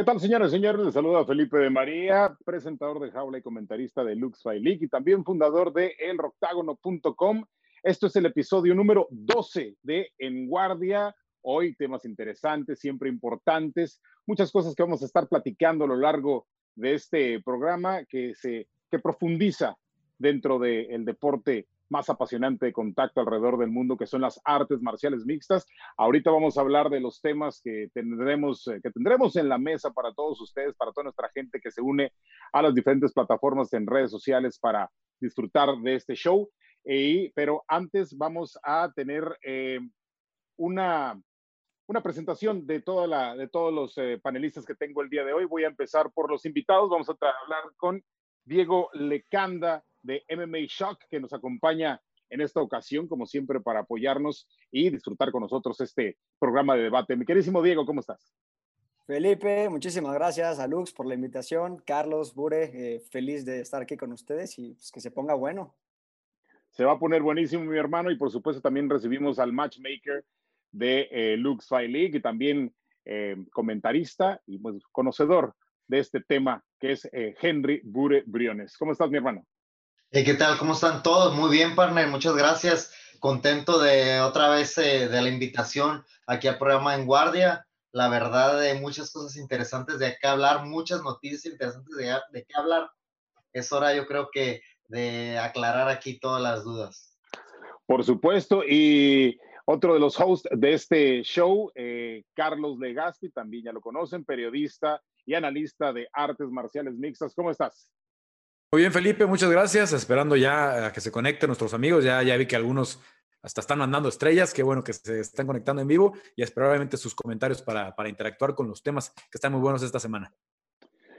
¿Qué tal, señores señores? Les saluda Felipe de María, presentador de Jaula y comentarista de Lux League y también fundador de elroctágono.com. Esto es el episodio número 12 de En Guardia. Hoy temas interesantes, siempre importantes, muchas cosas que vamos a estar platicando a lo largo de este programa que se que profundiza dentro del deporte más apasionante de contacto alrededor del mundo, que son las artes marciales mixtas. Ahorita vamos a hablar de los temas que tendremos, eh, que tendremos en la mesa para todos ustedes, para toda nuestra gente que se une a las diferentes plataformas en redes sociales para disfrutar de este show. Y, pero antes vamos a tener eh, una, una presentación de, toda la, de todos los eh, panelistas que tengo el día de hoy. Voy a empezar por los invitados. Vamos a hablar con Diego Lecanda de MMA Shock, que nos acompaña en esta ocasión, como siempre, para apoyarnos y disfrutar con nosotros este programa de debate. Mi queridísimo Diego, ¿cómo estás? Felipe, muchísimas gracias a Lux por la invitación. Carlos, Bure, eh, feliz de estar aquí con ustedes y pues, que se ponga bueno. Se va a poner buenísimo, mi hermano, y por supuesto también recibimos al matchmaker de eh, Lux Fight League y también eh, comentarista y pues, conocedor de este tema, que es Henry Bure Briones. ¿Cómo estás, mi hermano? ¿Qué tal? ¿Cómo están todos? Muy bien, partner. Muchas gracias. Contento de otra vez eh, de la invitación aquí al programa En Guardia. La verdad, de muchas cosas interesantes de qué hablar, muchas noticias interesantes de, de qué hablar. Es hora, yo creo que, de aclarar aquí todas las dudas. Por supuesto. Y otro de los hosts de este show, eh, Carlos Legazpi, también ya lo conocen, periodista y analista de artes marciales mixtas. ¿Cómo estás? Muy bien, Felipe, muchas gracias. Esperando ya a que se conecten nuestros amigos. Ya, ya vi que algunos hasta están mandando estrellas. Qué bueno que se están conectando en vivo y espero obviamente sus comentarios para, para interactuar con los temas que están muy buenos esta semana.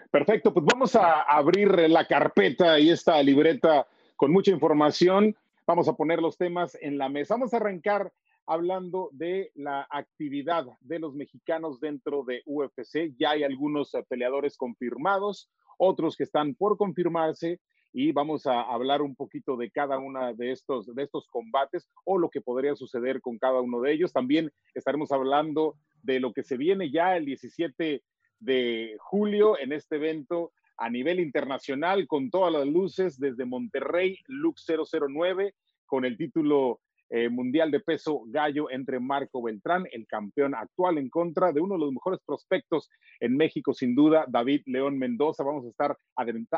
Perfecto, pues vamos a abrir la carpeta y esta libreta con mucha información. Vamos a poner los temas en la mesa. Vamos a arrancar hablando de la actividad de los mexicanos dentro de UFC. Ya hay algunos peleadores confirmados, otros que están por confirmarse y vamos a hablar un poquito de cada uno de estos, de estos combates o lo que podría suceder con cada uno de ellos. También estaremos hablando de lo que se viene ya el 17 de julio en este evento a nivel internacional con todas las luces desde Monterrey, Lux 009, con el título eh, mundial de peso gallo entre Marco Beltrán, el campeón actual, en contra de uno de los mejores prospectos en México, sin duda, David León Mendoza. Vamos a estar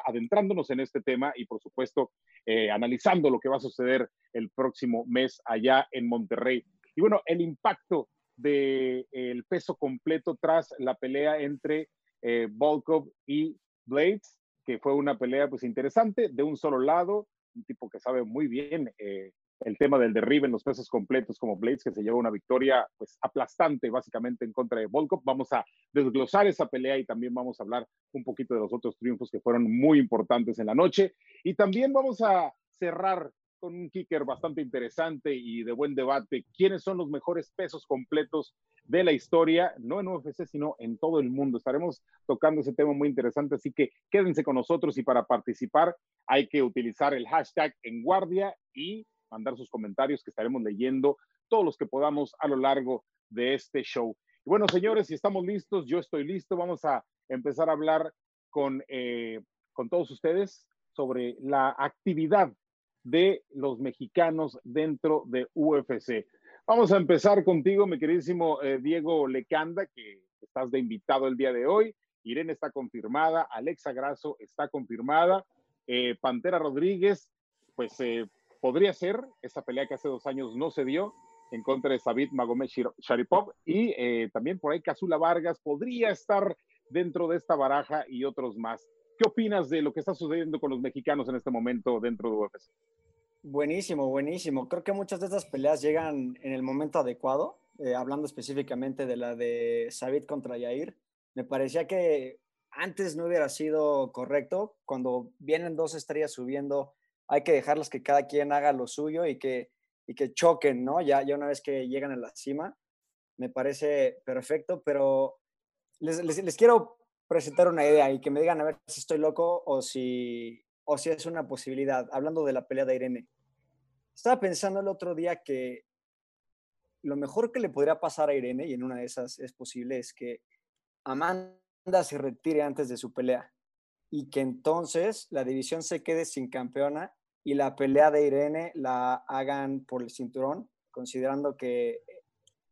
adentrándonos en este tema y, por supuesto, eh, analizando lo que va a suceder el próximo mes allá en Monterrey. Y bueno, el impacto del el peso completo tras la pelea entre eh, Volkov y Blades, que fue una pelea pues interesante de un solo lado, un tipo que sabe muy bien eh, el tema del derribe en los pesos completos como Blades, que se lleva una victoria pues aplastante básicamente en contra de Volkov. Vamos a desglosar esa pelea y también vamos a hablar un poquito de los otros triunfos que fueron muy importantes en la noche. Y también vamos a cerrar con un kicker bastante interesante y de buen debate. ¿Quiénes son los mejores pesos completos de la historia? No en UFC, sino en todo el mundo. Estaremos tocando ese tema muy interesante, así que quédense con nosotros y para participar hay que utilizar el hashtag en guardia y mandar sus comentarios que estaremos leyendo todos los que podamos a lo largo de este show. Y bueno, señores, si estamos listos, yo estoy listo. Vamos a empezar a hablar con, eh, con todos ustedes sobre la actividad de los mexicanos dentro de UFC. Vamos a empezar contigo, mi queridísimo eh, Diego Lecanda, que estás de invitado el día de hoy. Irene está confirmada, Alexa Grasso está confirmada, eh, Pantera Rodríguez, pues podría ser esa pelea que hace dos años no se dio en contra de Sabit Magomed Sharipov y eh, también por ahí Casula Vargas podría estar dentro de esta baraja y otros más. ¿Qué opinas de lo que está sucediendo con los mexicanos en este momento dentro de UFC? Buenísimo, buenísimo. Creo que muchas de estas peleas llegan en el momento adecuado. Eh, hablando específicamente de la de Sabit contra Yair, me parecía que antes no hubiera sido correcto. Cuando vienen dos estrellas subiendo, hay que dejarlos que cada quien haga lo suyo y que, y que choquen, ¿no? Ya, ya una vez que llegan a la cima, me parece perfecto, pero les, les, quiero presentar una idea y que me digan a ver si estoy loco o si, o si es una posibilidad, hablando de la pelea de Irene. Estaba pensando el otro día que lo mejor que le podría pasar a Irene, y en una de esas es posible, es que Amanda se retire antes de su pelea y que entonces la división se quede sin campeona y la pelea de Irene la hagan por el cinturón, considerando que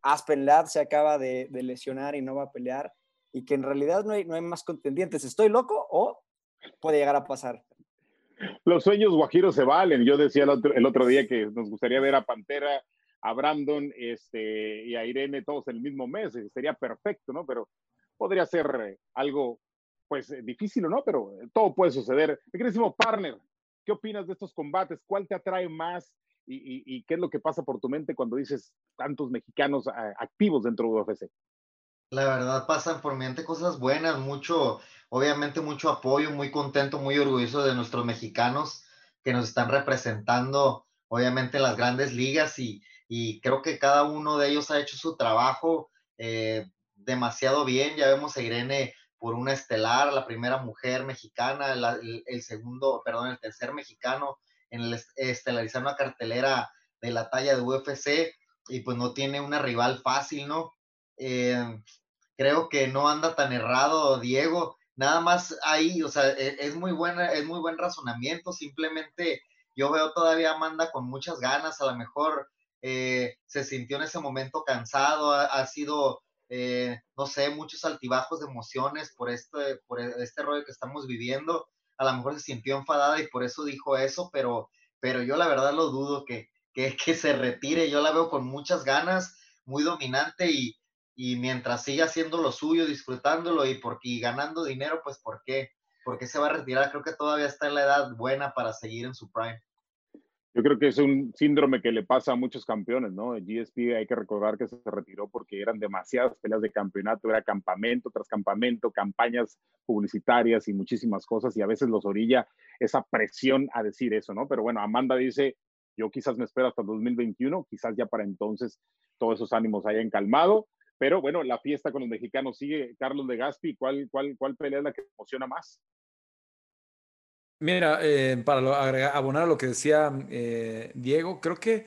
Aspen Ladd se acaba de, lesionar y no va a pelear y que en realidad no hay, no hay más contendientes. ¿Estoy loco o puede llegar a pasar? Los sueños guajiros se valen. Yo decía el otro, día que nos gustaría ver a Pantera, a Brandon este, y a Irene todos el mismo mes. Sería perfecto, ¿no? Pero podría ser algo, pues, difícil, ¿no? Pero todo puede suceder. Mi partner, ¿qué opinas de estos combates? ¿Cuál te atrae más? y, qué es lo que pasa por tu mente cuando dices tantos mexicanos ah, activos dentro de UFC? La verdad pasan por mi mente cosas buenas, mucho, obviamente mucho apoyo, muy contento, muy orgulloso de nuestros mexicanos que nos están representando, obviamente en las grandes ligas y, creo que cada uno de ellos ha hecho su trabajo eh, demasiado bien. Ya vemos a Irene por una estelar, la primera mujer mexicana, el, segundo, perdón, el tercer mexicano en el estelarizar una cartelera de la talla de UFC y pues no tiene una rival fácil, ¿no? Eh, creo que no anda tan errado Diego, nada más ahí, o sea, e, es, muy buena, es muy buen razonamiento, simplemente yo veo todavía Amanda con muchas ganas, a lo mejor eh, se sintió en ese momento cansado, ha, sido, eh, no sé, muchos altibajos de emociones por este, por este rollo que estamos viviendo, a lo mejor se sintió enfadada y por eso dijo eso, pero, pero yo la verdad lo dudo que, que, que se retire. Yo la veo con muchas ganas, muy dominante y, y mientras siga haciendo lo suyo, disfrutándolo y, porque, y ganando dinero, pues ¿por qué? ¿Por qué se va a retirar? Creo que todavía está en la edad buena para seguir en su prime. Yo creo que es un síndrome que le pasa a muchos campeones, ¿no? GSP hay que recordar que se retiró porque eran demasiadas peleas de campeonato, era campamento tras campamento, campañas publicitarias y muchísimas cosas y a veces los orilla esa presión a decir eso, ¿no? Pero bueno, Amanda dice, yo quizás me espero hasta 2021, quizás ya para entonces todos esos ánimos hayan calmado, pero bueno, la fiesta con los mexicanos sigue. Carlos de Gaspi, ¿cuál, cuál, cuál pelea es la que emociona más? Mira, eh, para abonar a lo que decía eh, Diego, creo que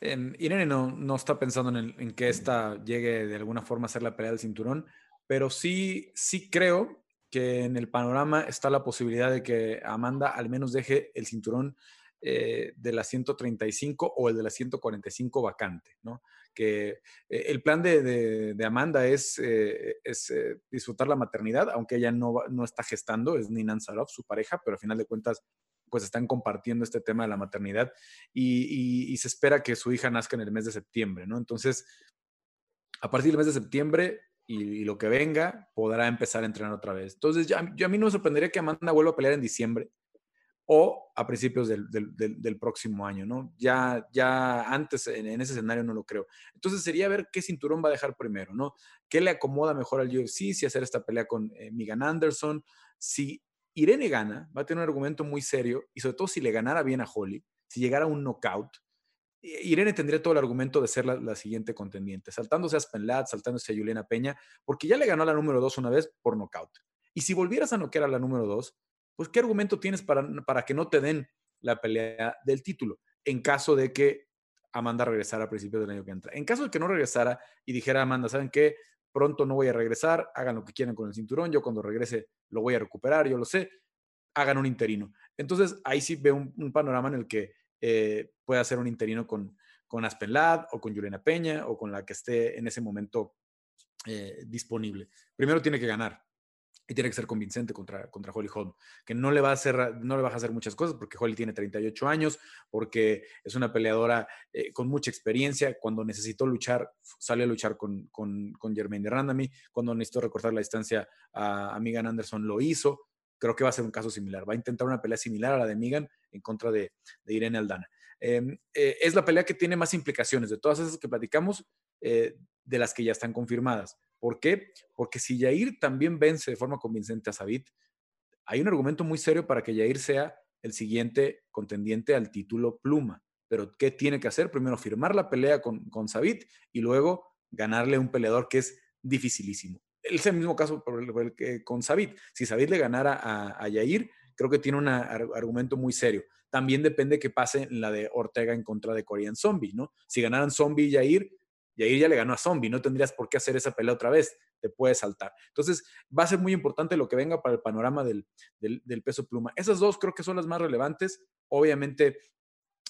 eh, Irene no, no, está pensando en, en, que esta llegue de alguna forma a ser la pelea del cinturón, pero sí, sí creo que en el panorama está la posibilidad de que Amanda al menos deje el cinturón eh, de la 135 o el de la 145 vacante, ¿no? que eh, el plan de, Amanda es, eh, eh, disfrutar la maternidad, aunque ella no, no está gestando, es Ninan Sarov, su pareja, pero al final de cuentas pues están compartiendo este tema de la maternidad y, se espera que su hija nazca en el mes de septiembre, ¿no? Entonces, a partir del mes de septiembre y, lo que venga, podrá empezar a entrenar otra vez. Entonces, ya, yo a mí no me sorprendería que Amanda vuelva a pelear en diciembre, o a principios del, próximo año, ¿no? Ya, ya antes en, ese escenario no lo creo. Entonces sería ver qué cinturón va a dejar primero, ¿no? ¿Qué le acomoda mejor al UFC? Si hacer esta pelea con eh, Megan Anderson, si Irene gana, va a tener un argumento muy serio y sobre todo si le ganara bien a Holly, si llegara a un knockout, Irene tendría todo el argumento de ser la, siguiente contendiente, saltándose a Spenlat, saltándose a Juliana Peña, porque ya le ganó la número dos una vez por knockout. Y si volvieras a noquear a la número dos, pues ¿qué argumento tienes para, para que no te den la pelea del título? En caso de que Amanda regresara a principios del año que entra. En caso de que no regresara y dijera Amanda, ¿saben qué? Pronto no voy a regresar, hagan lo que quieran con el cinturón, yo cuando regrese lo voy a recuperar, yo lo sé, hagan un interino. Entonces ahí sí veo un, panorama en el que eh, pueda hacer un interino con, con Aspen Ladd o con Juliana Peña o con la que esté en ese momento eh, disponible. Primero tiene que ganar, y tiene que ser convincente contra, contra Holly Holm, que no le, va a hacer, no le va a hacer muchas cosas porque Holly tiene 38 años, porque es una peleadora eh, con mucha experiencia. Cuando necesitó luchar, salió a luchar con, con, con Jermaine de Randami. Cuando necesitó recortar la distancia a, a Megan Anderson, lo hizo. Creo que va a ser un caso similar. Va a intentar una pelea similar a la de Megan en contra de, de Irene Aldana. Em, eh, es la pelea que tiene más implicaciones de todas esas que platicamos, eh, de las que ya están confirmadas. ¿Por qué? Porque si Yair también vence de forma convincente a Sabit, hay un argumento muy serio para que Yair sea el siguiente contendiente al título pluma. Pero ¿qué tiene que hacer? Primero firmar la pelea con, con Sabit y luego ganarle a un peleador que es dificilísimo. Es el mismo caso con Sabit. Si Sabit le ganara a, a Yair, creo que tiene un argumento muy serio. También depende que pase en la de Ortega en contra de Korean Zombie, ¿no? Si ganaran Zombie y Yair, y ahí ya le ganó a Zombie, no tendrías por qué hacer esa pelea otra vez. te puede saltar. Entonces, va a ser muy importante lo que venga para el panorama del, peso pluma. Esas dos creo que son las más relevantes. Obviamente,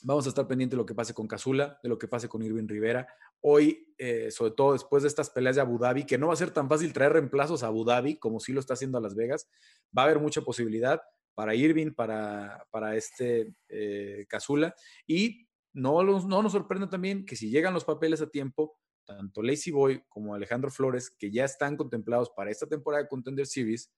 Vamos a estar pendientes de lo que pase con Casula, de lo que pase con Irving Rivera. Hoy, eh, sobre todo después de estas peleas de Abu Dhabi, que no va a ser tan fácil traer reemplazos a Abu Dhabi como sí lo está haciendo a Las Vegas, va a haber mucha posibilidad para Irving, para, para este eh, Casula. Y no, no nos sorprende también que si llegan los papeles a tiempo, tanto Lazy Boy como Alejandro Flores, que ya están contemplados para esta temporada de Contender Series,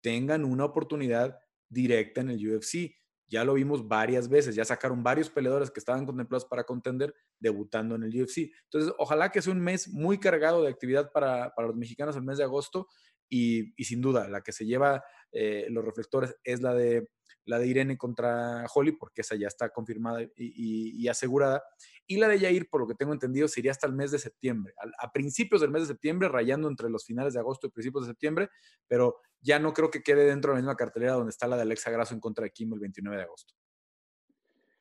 tengan una oportunidad directa en el UFC. Ya lo vimos varias veces, ya sacaron varios peleadores que estaban contemplados para contender debutando en el UFC. Entonces, ojalá que sea un mes muy cargado de actividad para, para los mexicanos el mes de agosto y, y sin duda la que se lleva eh, los reflectores es la de, la de Irene contra Holly, porque esa ya está confirmada y, asegurada. Y la de Yair, por lo que tengo entendido, sería hasta el mes de septiembre, a, principios del mes de septiembre, rayando entre los finales de agosto y principios de septiembre, pero ya no creo que quede dentro de la misma cartelera donde está la de Alexa Grasso en contra de Kim el 29 de agosto.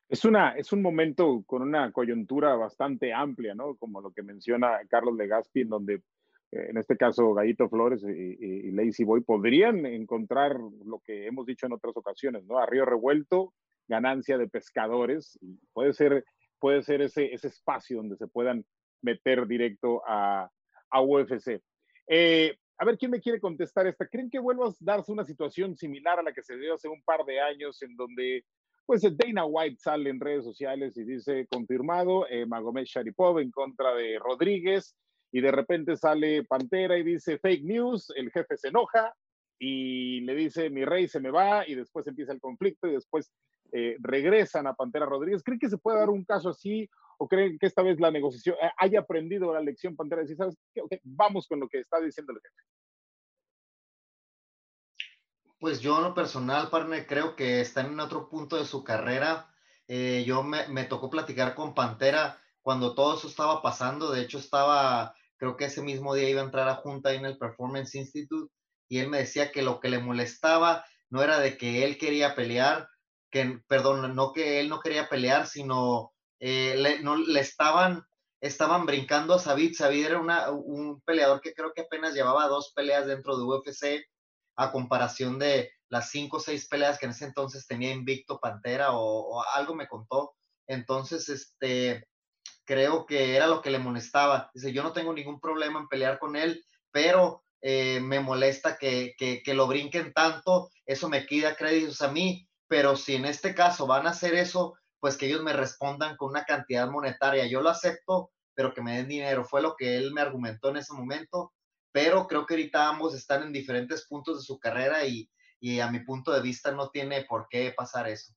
Es, una, es un momento con una coyuntura bastante amplia, ¿no? Como lo que menciona Carlos Legaspi, en donde en este caso Gallito Flores y, Lazy Boy, podrían encontrar lo que hemos dicho en otras ocasiones, ¿no? A río revuelto, ganancia de pescadores, y puede ser, puede ser ese, ese espacio donde se puedan meter directo a, a UFC. Eh, a ver, ¿quién me quiere contestar esta? ¿Creen que vuelva a darse una situación similar a la que se dio hace un par de años en donde pues Dana White sale en redes sociales y dice confirmado eh, Magomed Sharipov en contra de Rodríguez y de repente sale Pantera y dice fake news, el jefe se enoja y le dice mi rey se me va y después empieza el conflicto y después eh, regresan a Pantera Rodríguez. ¿Creen que se puede dar un caso así o creen que esta vez la negociación eh, haya aprendido la lección Pantera? Decir, ¿sabes qué? vamos con lo que está diciendo el jefe. Pues yo en lo personal, partner, creo que está en otro punto de su carrera. Eh, yo me, me tocó platicar con Pantera cuando todo eso estaba pasando. De hecho, estaba, creo que ese mismo día iba a entrar a junta en el Performance Institute y él me decía que lo que le molestaba no era de que él quería pelear, que, perdón, no que él no quería pelear, sino eh, le, no, le estaban, estaban brincando a Sabid. Sabid era una, un peleador que creo que apenas llevaba dos peleas dentro de UFC a comparación de las cinco o seis peleas que en ese entonces tenía invicto Pantera o, o algo me contó. Entonces, este, creo que era lo que le molestaba. Dice, yo no tengo ningún problema en pelear con él, pero eh, me molesta que, que, lo brinquen tanto, eso me quita créditos a mí, pero si en este caso van a hacer eso, pues que ellos me respondan con una cantidad monetaria. Yo lo acepto, pero que me den dinero. Fue lo que él me argumentó en ese momento, pero creo que ahorita ambos están en diferentes puntos de su carrera y, y a mi punto de vista no tiene por qué pasar eso.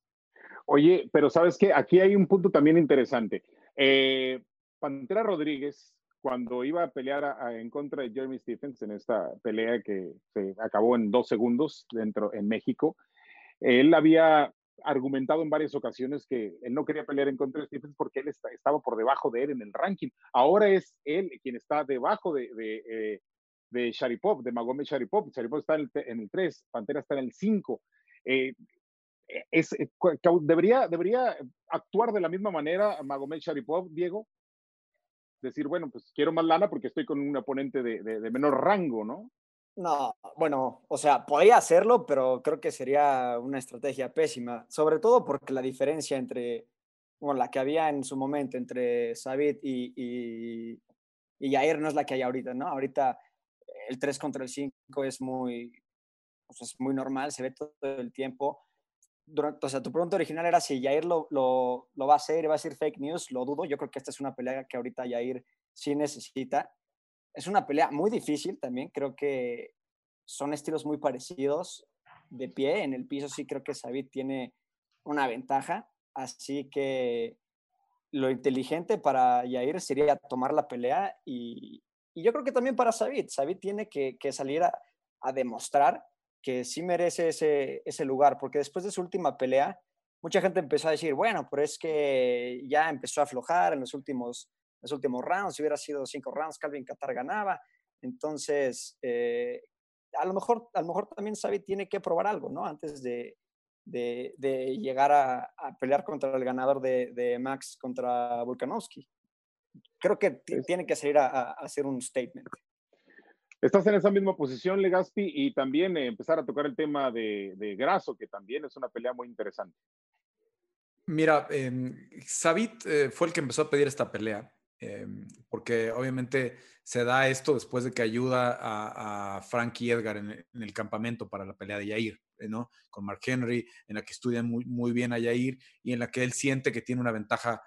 Oye, pero sabes que aquí hay un punto también interesante. Eh, Pantera Rodríguez, cuando iba a pelear en contra de Jeremy Stephens en esta pelea que se acabó en dos segundos dentro en México, él había argumentado en varias ocasiones que él no quería pelear en contra de Stephens porque él estaba por debajo de él en el ranking. Ahora es él quien está debajo de, de, eh, de Sharipov, de Magomed Sharipov. Sharipov está en el, en el 3, Pantera está en el 5. Eh, es, eh, debería, debería actuar de la misma manera Magomed Sharipov, Diego. Decir, bueno, pues quiero más lana porque estoy con un oponente de, de, menor rango, ¿no? No, bueno, o sea, podría hacerlo, pero creo que sería una estrategia pésima, sobre todo porque la diferencia entre, bueno, la que había en su momento entre Sabit y, y, y no es la que hay ahorita, ¿no? Ahorita el 3 contra el 5 es muy, pues es muy normal, se ve todo el tiempo durante, o sea, tu pregunta original era si Jair lo, lo, lo, va a hacer va a decir fake news, lo dudo. Yo creo que esta es una pelea que ahorita Jair sí necesita. Es una pelea muy difícil también, creo que son estilos muy parecidos de pie. En el piso sí creo que Sabit tiene una ventaja, así que lo inteligente para Jair sería tomar la pelea y, y yo creo que también para Sabit. Sabit tiene que, que salir a, a demostrar que sí merece ese, ese lugar, porque después de su última pelea, mucha gente empezó a decir, bueno, pero es que ya empezó a aflojar en los últimos, los últimos rounds, si hubiera sido cinco rounds, Calvin Qatar ganaba. Entonces, eh, a, lo mejor, a lo mejor también Sabi tiene que probar algo, ¿no? Antes de, de, de llegar a, a, pelear contra el ganador de, de Max contra Volkanovski. Creo que tiene que salir a, a hacer un statement. Estás en esa misma posición, Legaspi, y también eh, empezar a tocar el tema de, de, Grasso, que también es una pelea muy interesante. Mira, eh, Sabit fue el que empezó a pedir esta pelea, em, porque obviamente se da esto después de que ayuda a, Frankie Edgar en, el campamento para la pelea de Yair, eh, ¿no? Con Mark Henry, en la que estudian muy, muy bien a Yair y en la que él siente que tiene una ventaja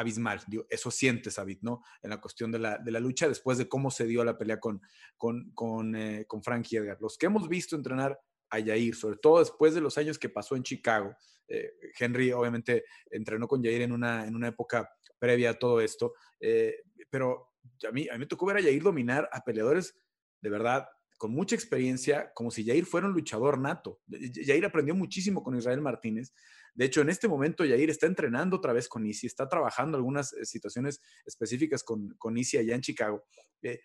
abismal. eso siente Sabit, ¿no? En la cuestión de la, de la, lucha, después de cómo se dio la pelea con, con, con, eh, con Edgar. Los que hemos visto entrenar a Yair, sobre todo después de los años que pasó en Chicago. Eh, Henry obviamente entrenó con Yair en una, en una época previa a todo esto, eh, pero a mí, a mí me tocó ver a Yair dominar a peleadores de verdad con mucha experiencia, como si Yair fuera un luchador nato. Yair aprendió muchísimo con Israel Martínez. De hecho, en este momento Yair está entrenando otra vez con Isi, está trabajando algunas eh, situaciones específicas con, con Isi allá en Chicago. Eh,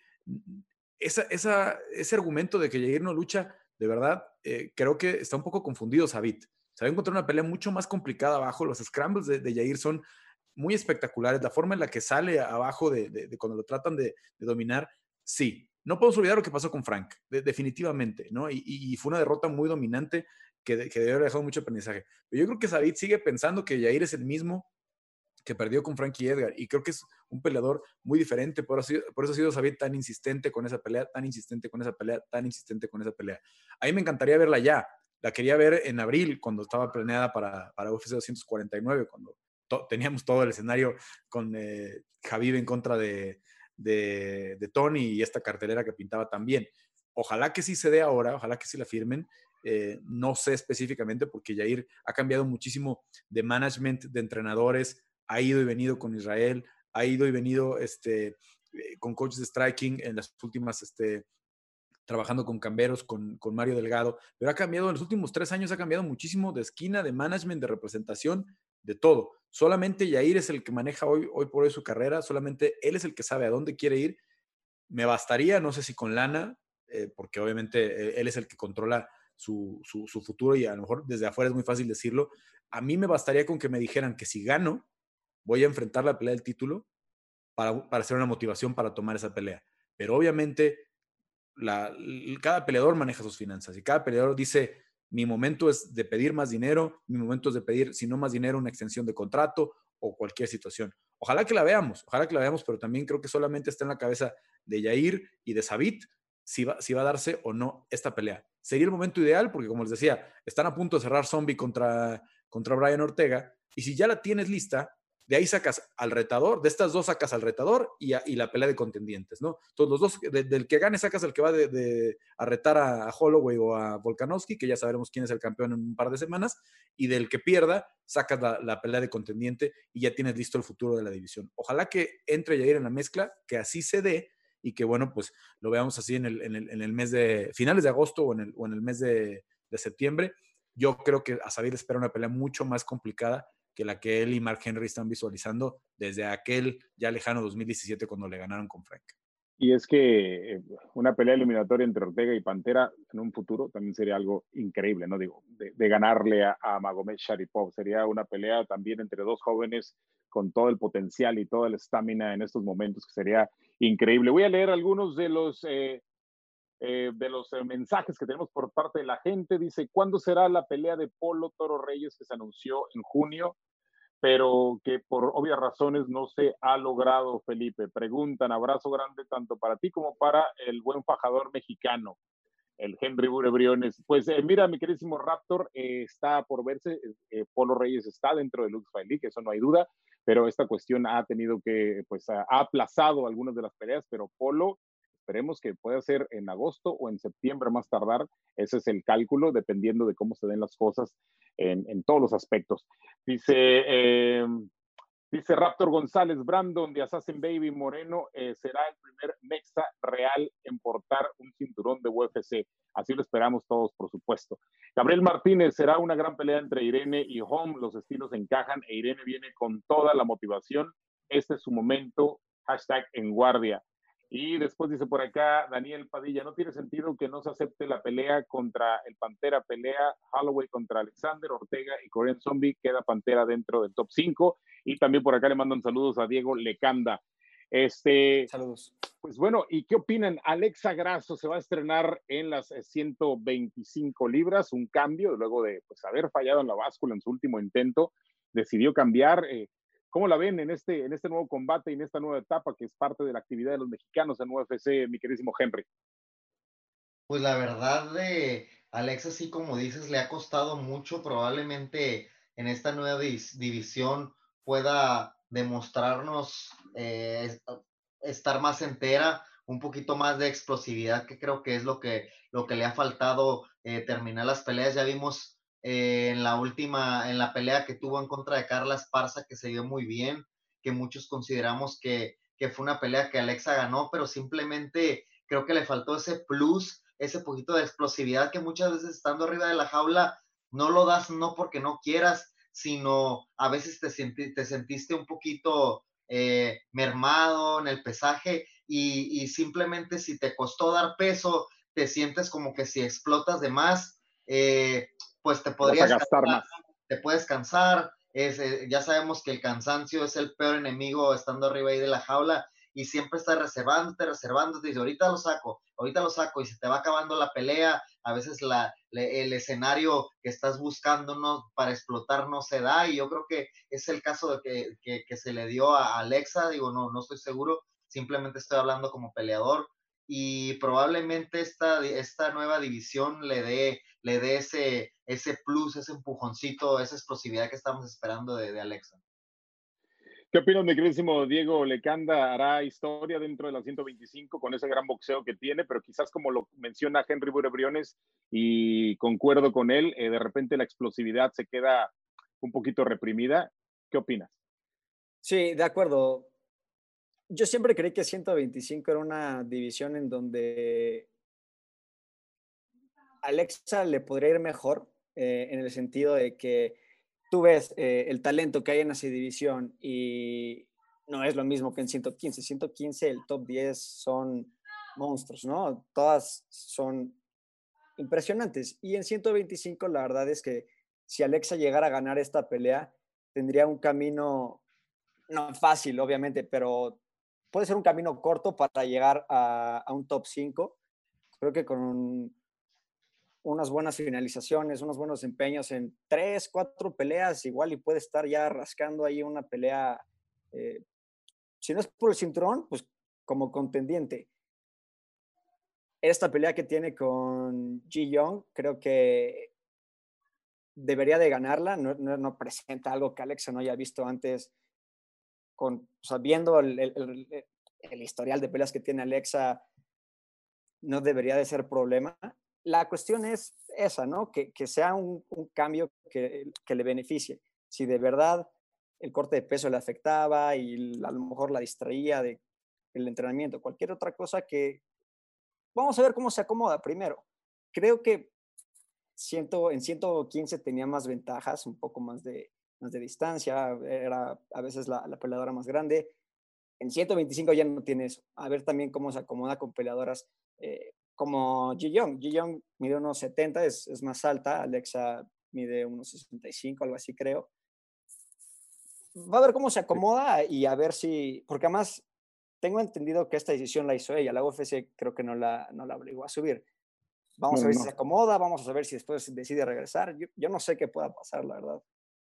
esa, ese argumento de que Yair no lucha, de verdad, eh, creo que está un poco confundido Sabit. Se va a encontrar una pelea mucho más complicada abajo. Los scrambles de, de Yair son muy espectaculares. La forma en la que sale abajo de, de, cuando lo tratan de, dominar, sí. No podemos olvidar lo que pasó con Frank, definitivamente, ¿no? Y, fue una derrota muy dominante que, que debe haber dejado mucho aprendizaje. Pero yo creo que Sabit sigue pensando que Yair es el mismo que perdió con Frankie Edgar. Y creo que es un peleador muy diferente. Por eso, por eso ha sido Sabit tan insistente con esa pelea, tan insistente con esa pelea, tan insistente con esa pelea. A mí me encantaría verla ya. La quería ver en abril, cuando estaba planeada para, para UFC 249, cuando teníamos todo el escenario con eh, en contra de, de, de, Tony y esta cartelera que pintaba también. Ojalá que sí se dé ahora, ojalá que sí la firmen. Eh, no sé específicamente porque Jair ha cambiado muchísimo de management, de entrenadores, ha ido y venido con Israel, ha ido y venido este, eh, con coaches de striking en las últimas, este, trabajando con Camberos, con, con, Mario Delgado, pero ha cambiado en los últimos tres años, ha cambiado muchísimo de esquina, de management, de representación, de todo. Solamente Yair es el que maneja hoy, hoy por hoy su carrera, solamente él es el que sabe a dónde quiere ir. Me bastaría, no sé si con lana, eh, porque obviamente él es el que controla su, su, futuro y a lo mejor desde afuera es muy fácil decirlo. A mí me bastaría con que me dijeran que si gano, voy a enfrentar la pelea del título para, para hacer una motivación para tomar esa pelea. Pero obviamente cada peleador maneja sus finanzas y cada peleador dice, mi momento es de pedir más dinero, mi momento es de pedir, si no más dinero, una extensión de contrato o cualquier situación. Ojalá que la veamos, ojalá que la veamos, pero también creo que solamente está en la cabeza de Yair y de Sabit si va, si va a darse o no esta pelea. Sería el momento ideal porque, como les decía, están a punto de cerrar Zombie contra, contra Brian Ortega y si ya la tienes lista, de ahí sacas al retador, de estas dos sacas al retador y, y la pelea de contendientes, ¿no? Entonces, los dos, del que gane sacas al que va de, a retar a, Holloway o a Volkanovski, que ya sabremos quién es el campeón en un par de semanas, y del que pierda, sacas la, pelea de contendiente y ya tienes listo el futuro de la división. Ojalá que entre Jair en la mezcla, que así se dé y que, bueno, pues lo veamos así en el, en el, en el mes de, finales de agosto o en el, o en el mes de, de septiembre. Yo creo que a Sabir espera una pelea mucho más complicada que la que él y Mark Henry están visualizando desde aquel ya lejano 2017 cuando le ganaron con Frank. Y es que eh, una pelea eliminatoria entre Ortega y Pantera en un futuro también sería algo increíble, ¿no? Digo, de, ganarle a, Magomed Sharipov. Sería una pelea también entre dos jóvenes con todo el potencial y toda la estamina en estos momentos, que sería increíble. Voy a leer algunos de los, eh, eh, de los mensajes que tenemos por parte de la gente. Dice, ¿cuándo será la pelea de Polo Toro Reyes que se anunció en junio? Pero que por obvias razones no se ha logrado, Felipe. Preguntan, abrazo grande tanto para ti como para el buen fajador mexicano, el Henry Burebriones. Pues eh, mira, mi queridísimo Raptor, eh, está por verse, eh, Polo Reyes está dentro de Lux League, eso no hay duda, pero esta cuestión ha tenido que, pues ha aplazado algunas de las peleas, pero Polo Esperemos que pueda ser en agosto o en septiembre más tardar. Ese es el cálculo, dependiendo de cómo se den las cosas en, en todos los aspectos. Dice, eh, dice Raptor González Brandon de Assassin Baby Moreno, eh, será el primer Mexa real en portar un cinturón de UFC. Así lo esperamos todos, por supuesto. Gabriel Martínez, será una gran pelea entre Irene y Home. Los estilos encajan e Irene viene con toda la motivación. Este es su momento. Hashtag en guardia. Y después dice por acá Daniel Padilla, no tiene sentido que no se acepte la pelea contra el Pantera, pelea Holloway contra Alexander Ortega y Korean Zombie, queda Pantera dentro del top 5. Y también por acá le mandan saludos a Diego Lecanda. Este, Saludos. Pues bueno, ¿y qué opinan? Alexa Grasso se va a estrenar en las 125 libras, un cambio luego de pues, haber fallado en la báscula en su último intento, decidió cambiar. Eh, ¿Cómo la ven en este, en este nuevo combate y en esta nueva etapa que es parte de la actividad de los mexicanos en UFC, mi queridísimo Henry? Pues la verdad de Alexa, sí, como dices, le ha costado mucho. Probablemente en esta nueva división pueda demostrarnos eh, estar más entera, un poquito más de explosividad, que creo que es lo que, lo que le ha faltado eh, terminar las peleas. Ya vimos eh, en la última, en la pelea que tuvo en contra de Carla Esparza, que se dio muy bien, que muchos consideramos que, que fue una pelea que Alexa ganó, pero simplemente creo que le faltó ese plus, ese poquito de explosividad que muchas veces estando arriba de la jaula no lo das no porque no quieras, sino a veces te, te sentiste un poquito eh, mermado en el pesaje y, simplemente si te costó dar peso, te sientes como que si explotas de más, eh, pues te podrías gastar más. Te puedes cansar. Es, eh, ya sabemos que el cansancio es el peor enemigo estando arriba ahí de la jaula y siempre estás reservándote, reservándote, y ahorita lo saco, ahorita lo saco, y se te va acabando la pelea, a veces la, el escenario que estás buscando no, para explotar no se da, y yo creo que es el caso de que, que, se le dio a Alexa, digo, no, no estoy seguro, simplemente estoy hablando como peleador, y probablemente esta, esta nueva división le dé, le dé ese, ese plus, ese empujoncito, esa explosividad que estamos esperando de, de Alexa. ¿Qué opinas, mi queridísimo Diego Lecanda? Hará historia dentro de la 125 con ese gran boxeo que tiene, pero quizás como lo menciona Henry Burebriones y concuerdo con él, eh, de repente la explosividad se queda un poquito reprimida. ¿Qué opinas? Sí, de acuerdo. Yo siempre creí que 125 era una división en donde Alexa le podría ir mejor, eh, en el sentido de que tú ves eh, el talento que hay en esa división y no es lo mismo que en 115. 115, el top 10 son monstruos, ¿no? Todas son impresionantes. Y en 125, la verdad es que si Alexa llegara a ganar esta pelea, tendría un camino, no fácil, obviamente, pero puede ser un camino corto para llegar a, un top 5. Creo que con un, unas buenas finalizaciones, unos buenos empeños en tres, cuatro peleas, igual y puede estar ya rascando ahí una pelea, eh, si no es por el cinturón, pues como contendiente. Esta pelea que tiene con Ji Young, creo que debería de ganarla, no, no, presenta algo que Alexa no haya visto antes, con, viendo el, historial de peleas que tiene Alexa, no debería de ser problema la cuestión es esa, ¿no? Que, sea un, cambio que, le beneficie. Si de verdad el corte de peso le afectaba y a lo mejor la distraía de el entrenamiento, cualquier otra cosa que vamos a ver cómo se acomoda primero. Creo que ciento, en 115 tenía más ventajas, un poco más de, más de distancia, era a veces la, la peleadora más grande. En 125 ya no tiene eso. A ver también cómo se acomoda con peleadoras eh, como Ji Young. Ji Young mide unos 70, es, es, más alta. Alexa mide unos 65, algo así creo. Va a ver cómo se acomoda y a ver si, porque además tengo entendido que esta decisión la hizo ella. La UFC creo que no la, no la obligó a subir. Vamos a ver si se acomoda, vamos a ver si después decide regresar. Yo, yo no sé qué pueda pasar, la verdad.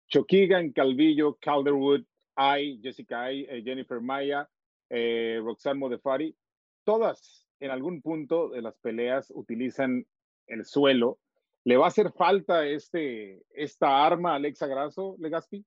Choquigan, Calvillo, Calderwood, Ay, Jessica Ay, eh, Jennifer Maya, eh, Roxanne Modefari, todas en algún punto de las peleas utilizan el suelo. ¿Le va a hacer falta este, esta arma a Alexa Grasso, Legaspi?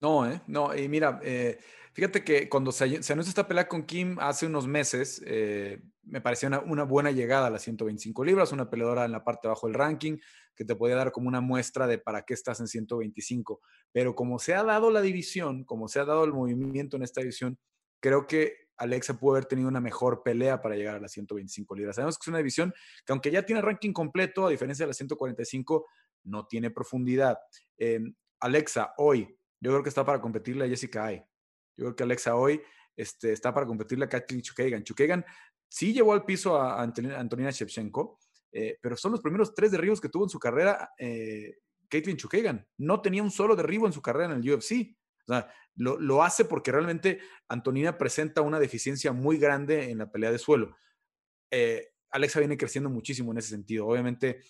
No, ¿eh? No, y mira, eh, fíjate que cuando se, anunció esta pelea con Kim hace unos meses, eh, me pareció una, buena llegada a las 125 libras, una peleadora en la parte de abajo del ranking, que te podía dar como una muestra de para qué estás en 125. Pero como se ha dado la división, como se ha dado el movimiento en esta división, creo que Alexa pudo haber tenido una mejor pelea para llegar a las 125 libras. Sabemos que es una división que aunque ya tiene ranking completo, a diferencia de las 145, no tiene profundidad. Em, Alexa, hoy, yo creo que está para competirle a Jessica Ay. Yo creo que Alexa hoy este, está para competirle a Kathleen Chukagan. Chukagan sí llevó al piso a, Antonina Shevchenko, eh, pero son los primeros tres derribos que tuvo en su carrera eh, Chukagan. No tenía un solo derribo en su carrera en el UFC. O sea, lo, hace porque realmente Antonina presenta una deficiencia muy grande en la pelea de suelo. Eh, Alexa viene creciendo muchísimo en ese sentido. Obviamente,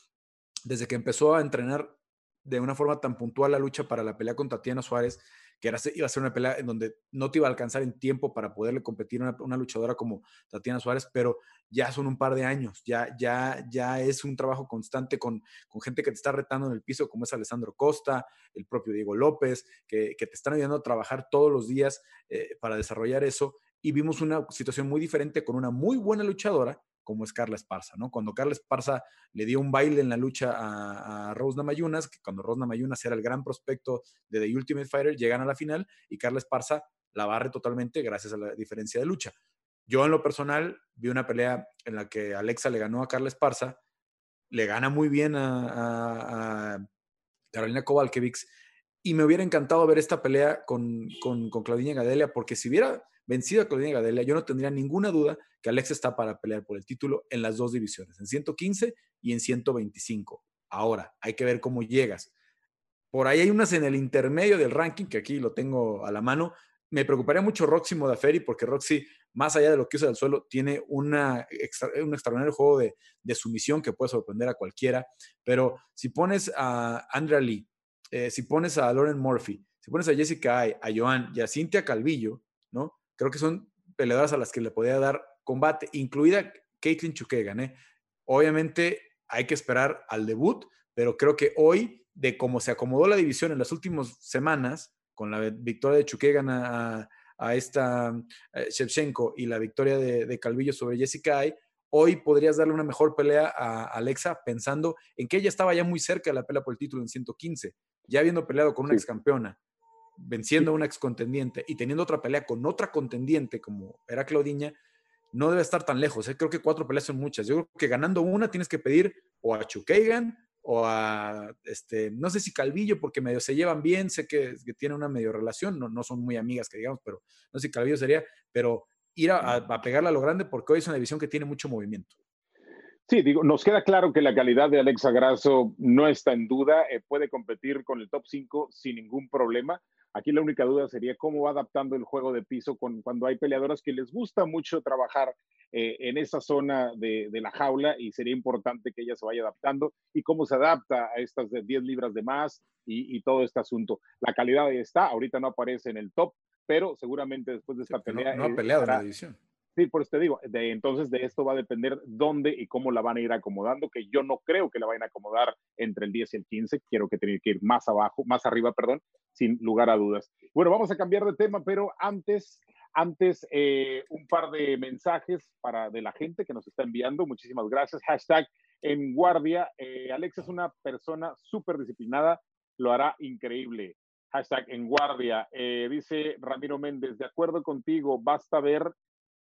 desde que empezó a entrenar de una forma tan puntual la lucha para la pelea contra Tatiana Suárez, que era, iba a ser una pelea en donde no te iba a alcanzar en tiempo para poderle competir a una, luchadora como Tatiana Suárez, pero ya son un par de años, ya, ya, ya es un trabajo constante con, con gente que te está retando en el piso, como es Alessandro Costa, el propio Diego López, que, te están ayudando a trabajar todos los días eh, para desarrollar eso. Y vimos una situación muy diferente con una muy buena luchadora como es Carla Esparza, ¿no? Cuando Carla Esparza le dio un baile en la lucha a, a Rose Namayunas, que cuando Rose Namayunas era el gran prospecto de The Ultimate Fighter, llegan a la final y Carla Esparza la barre totalmente gracias a la diferencia de lucha. Yo en lo personal vi una pelea en la que Alexa le ganó a Carla Esparza, le gana muy bien a, Carolina Kowalkiewicz y me hubiera encantado ver esta pelea con, con, con Claudina Gadelia, porque si hubiera vencido a Claudina Gadelia, yo no tendría ninguna duda que Alexa está para pelear por el título en las dos divisiones, en 115 y en 125. Ahora, hay que ver cómo llegas. Por ahí hay unas en el intermedio del ranking, que aquí lo tengo a la mano. Me preocuparía mucho Roxy Modaferi, porque Roxy, más allá de lo que usa del suelo, tiene una un extraordinario juego de, de, sumisión que puede sorprender a cualquiera. Pero si pones a Andrea Lee, eh, si pones a Lauren Murphy, si pones a Jessica Ay, a Joan y a Cintia Calvillo, ¿no? Creo que son peleadoras a las que le podía dar combate, incluida Caitlin Chukegan. ¿eh? Obviamente hay que esperar al debut, pero creo que hoy, de cómo se acomodó la división en las últimas semanas, con la victoria de Chukegan a, esta eh, Shevchenko y la victoria de, Calvillo sobre Jessica Ay, hoy podrías darle una mejor pelea a Alexa pensando en que ella estaba ya muy cerca de la pelea por el título en 115, ya habiendo peleado con una ex campeona, venciendo a una ex contendiente y teniendo otra pelea con otra contendiente como era Claudiña, no debe estar tan lejos. ¿eh? Creo que cuatro peleas son muchas. Yo creo que ganando una tienes que pedir o a Chukeigan o a, este, no sé si Calvillo, porque medio se llevan bien, sé que, que tienen una medio relación, no, no son muy amigas que digamos, pero no sé si Calvillo sería, pero ir a, a, pegarla a lo grande porque hoy es una división que tiene mucho movimiento. Sí, digo, nos queda claro que la calidad de Alexa Grasso no está en duda, eh, puede competir con el top 5 sin ningún problema. Aquí la única duda sería cómo va adaptando el juego de piso con, cuando hay peleadoras que les gusta mucho trabajar eh, en esa zona de, la jaula y sería importante que ella se vaya adaptando y cómo se adapta a estas de 10 libras de más y, todo este asunto. La calidad ahí está, ahorita no aparece en el top, pero seguramente después de esta pelea... No, ha peleado en la división. Sí, por eso te digo, de, entonces de esto va a depender dónde y cómo la van a ir acomodando, que yo no creo que la vayan a acomodar entre el 10 y el 15, quiero que tenga que ir más abajo, más arriba, perdón, sin lugar a dudas. Bueno, vamos a cambiar de tema, pero antes, antes eh, un par de mensajes para de la gente que nos está enviando, muchísimas gracias. Hashtag en guardia, eh, Alex es una persona súper disciplinada, lo hará increíble. Hashtag en guardia, eh, dice Ramiro Méndez, de acuerdo contigo, basta ver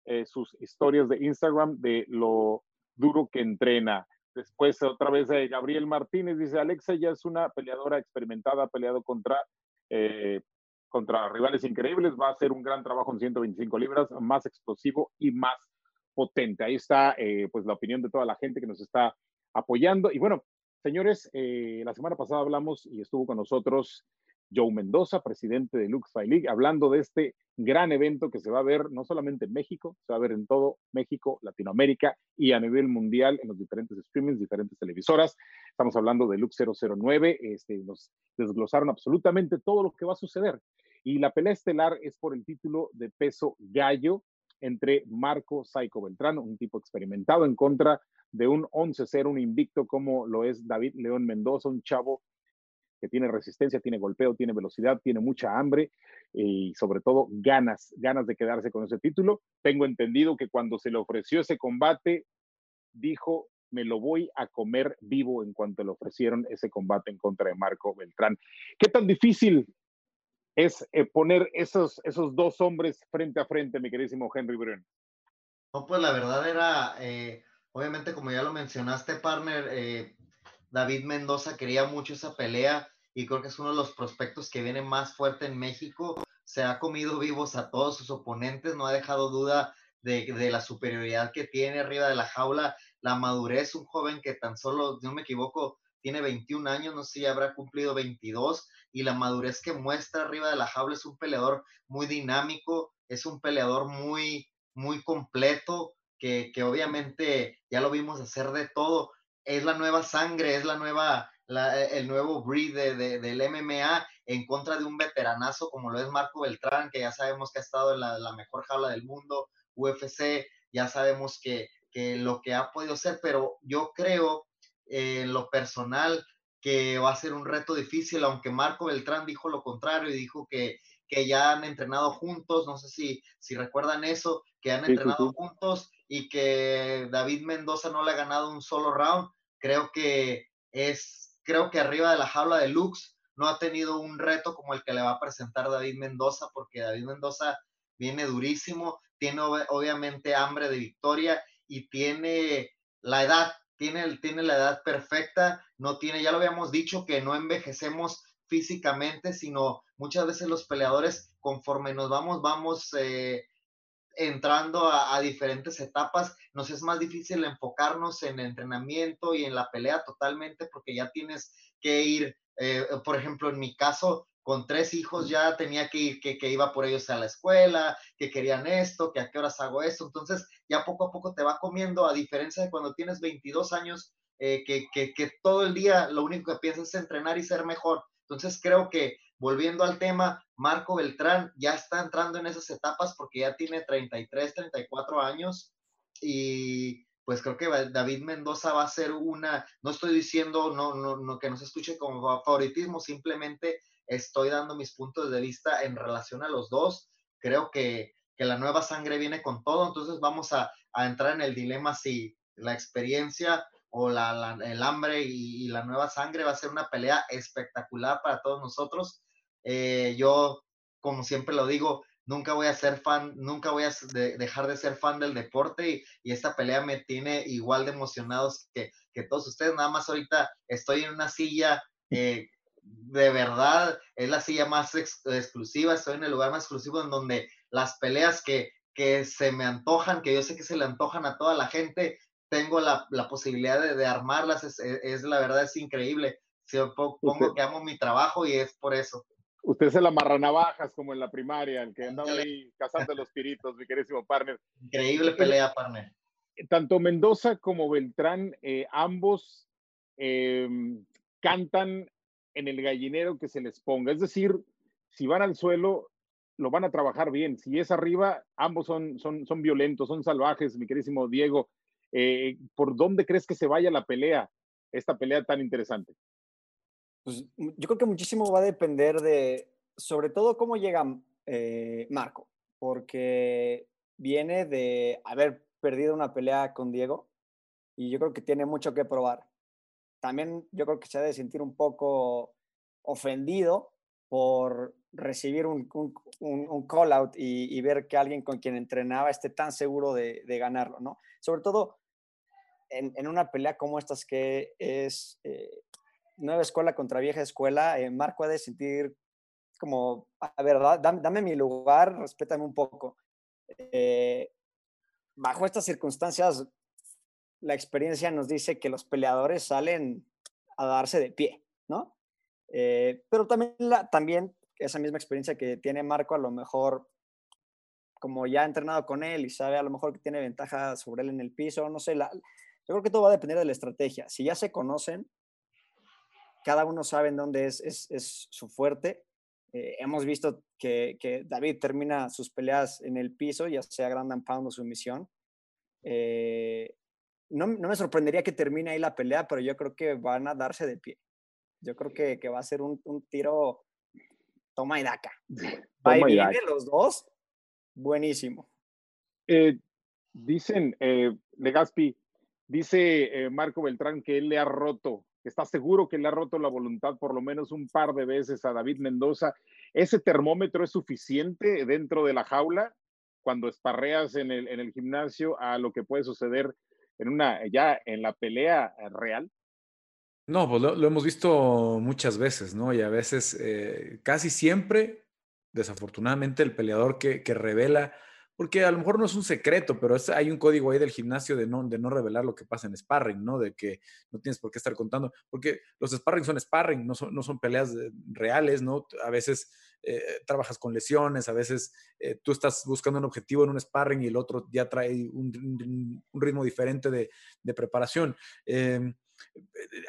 eh, sus historias de Instagram de lo duro que entrena. Después otra vez eh, Gabriel Martínez dice, Alexa ya es una peleadora experimentada, ha peleado contra, eh, contra rivales increíbles, va a hacer un gran trabajo en 125 libras, más explosivo y más potente. Ahí está pues la opinión de toda la gente que nos está apoyando. Y bueno, señores, la semana pasada hablamos y estuvo con nosotros Joe Mendoza, presidente de Lux League, hablando de este gran evento que se va a ver no solamente en México, se va a ver en todo México, Latinoamérica y a nivel mundial en los diferentes streamings, diferentes televisoras. Estamos hablando de Lux 009, este, nos desglosaron absolutamente todo lo que va a suceder. Y la pelea estelar es por el título de peso gallo entre Marco Saico Beltrán, un tipo experimentado, en contra de un 11-0, un invicto como lo es David León Mendoza, un chavo que tiene resistencia, tiene golpeo, tiene velocidad, tiene mucha hambre y sobre todo ganas, ganas de quedarse con ese título. Tengo entendido que cuando se le ofreció ese combate, dijo, me lo voy a comer vivo en cuanto le ofrecieron ese combate en contra de Marco Beltrán. ¿Qué tan difícil es eh, poner esos, esos dos hombres frente a frente, mi queridísimo Henry Brun? No, pues la verdad era, eh, obviamente como ya lo mencionaste, partner, eh, David Mendoza quería mucho esa pelea y creo que es uno de los prospectos que viene más fuerte en México. Se ha comido vivos a todos sus oponentes, no ha dejado duda de, la superioridad que tiene arriba de la jaula, la madurez, un joven que tan solo, no me equivoco, tiene 21 años, no sé si habrá cumplido 22, y la madurez que muestra arriba de la jaula es un peleador muy dinámico, es un peleador muy, muy completo, que, que obviamente ya lo vimos hacer de todo, es la nueva sangre, es la nueva, el nuevo breed de, del MMA en contra de un veteranazo como lo es Marco Beltrán, que ya sabemos que ha estado en la, mejor jaula del mundo, UFC, ya sabemos que, que, lo que ha podido ser, pero yo creo eh, en lo personal que va a ser un reto difícil, aunque Marco Beltrán dijo lo contrario y dijo que, que ya han entrenado juntos, no sé si, si recuerdan eso, que han entrenado juntos y que David Mendoza no le ha ganado un solo round. Creo que es, creo que arriba de la jaula de Lux no ha tenido un reto como el que le va a presentar David Mendoza, porque David Mendoza viene durísimo, tiene obviamente hambre de victoria y tiene la edad, tiene, tiene la edad perfecta, no tiene, ya lo habíamos dicho, que no envejecemos físicamente, sino muchas veces los peleadores, conforme nos vamos, vamos eh, entrando a, diferentes etapas, nos es más difícil enfocarnos en entrenamiento y en la pelea totalmente porque ya tienes que ir, eh, por ejemplo, en mi caso, con tres hijos ya tenía que ir, que, iba por ellos a la escuela, que querían esto, que a qué horas hago esto. Entonces, ya poco a poco te va comiendo, a diferencia de cuando tienes 22 años, eh, que, que, que, todo el día lo único que piensas es entrenar y ser mejor. Entonces, creo que volviendo al tema, Marco Beltrán ya está entrando en esas etapas porque ya tiene 33, 34 años y pues creo que David Mendoza va a ser una, no estoy diciendo no, no, no, que no se escuche como favoritismo, simplemente estoy dando mis puntos de vista en relación a los dos. Creo que, que la nueva sangre viene con todo, entonces vamos a, a entrar en el dilema si la experiencia o la, el hambre y, y, la nueva sangre va a ser una pelea espectacular para todos nosotros. Eh, yo, como siempre lo digo, nunca voy a ser fan, nunca voy a dejar de ser fan del deporte y, esta pelea me tiene igual de emocionados que, que, todos ustedes. Nada más ahorita estoy en una silla, eh, de verdad, es la silla más exclusiva, estoy en el lugar más exclusivo en donde las peleas que, que se me antojan, que yo sé que se le antojan a toda la gente, tengo la, la posibilidad de, de armarlas, es, es, la verdad, es increíble. Si pongo que amo mi trabajo y es por eso. Usted se la amarra navajas como en la primaria, el que andaba ahí cazando los tiritos, mi querísimo partner. Increíble pelea, partner. Tanto Mendoza como Beltrán, eh, ambos eh, cantan en el gallinero que se les ponga. Es decir, si van al suelo, lo van a trabajar bien. Si es arriba, ambos son, son, son violentos, son salvajes, mi querísimo Diego. Eh, ¿Por dónde crees que se vaya la pelea, esta pelea tan interesante? Pues yo creo que muchísimo va a depender de, sobre todo, cómo llega eh, Marco, porque viene de haber perdido una pelea con Diego y yo creo que tiene mucho que probar. También yo creo que se ha de sentir un poco ofendido por recibir un, un, call out y, ver que alguien con quien entrenaba esté tan seguro de, ganarlo, ¿no? Sobre todo en, en, una pelea como estas que es eh, nueva escuela contra vieja escuela, eh, Marco ha de sentir como, a ver, dame, dame mi lugar, respétame un poco. Eh, bajo estas circunstancias, la experiencia nos dice que los peleadores salen a darse de pie, ¿no? Eh, pero también, la, también esa misma experiencia que tiene Marco, a lo mejor, como ya ha entrenado con él y sabe a lo mejor que tiene ventaja sobre él en el piso, no sé, la, yo creo que todo va a depender de la estrategia. Si ya se conocen, cada uno sabe en dónde es, es, es su fuerte. Eh, hemos visto que, que, David termina sus peleas en el piso, ya sea Grand Pound o sumisión. Eh, no, no, me sorprendería que termine ahí la pelea, pero yo creo que van a darse de pie. Yo creo que, que va a ser un, un, tiro toma y daca. Toma y viene los dos, buenísimo. Eh, dicen, eh, Legaspi, dice Marco Beltrán que él le ha roto está seguro que le ha roto la voluntad por lo menos un par de veces a David Mendoza. ¿Ese termómetro es suficiente dentro de la jaula cuando esparreas en el, en el gimnasio a lo que puede suceder en una, ya en la pelea real? No, pues lo, hemos visto muchas veces, ¿no? Y a veces, eh, casi siempre, desafortunadamente, el peleador que, que revela porque a lo mejor no es un secreto, pero hay un código ahí del gimnasio de no, de no revelar lo que pasa en sparring, ¿no? De que no tienes por qué estar contando, porque los sparring son sparring, no son, no son peleas reales, ¿no? A veces eh, trabajas con lesiones, a veces eh, tú estás buscando un objetivo en un sparring y el otro ya trae un, ritmo diferente de, preparación. Em,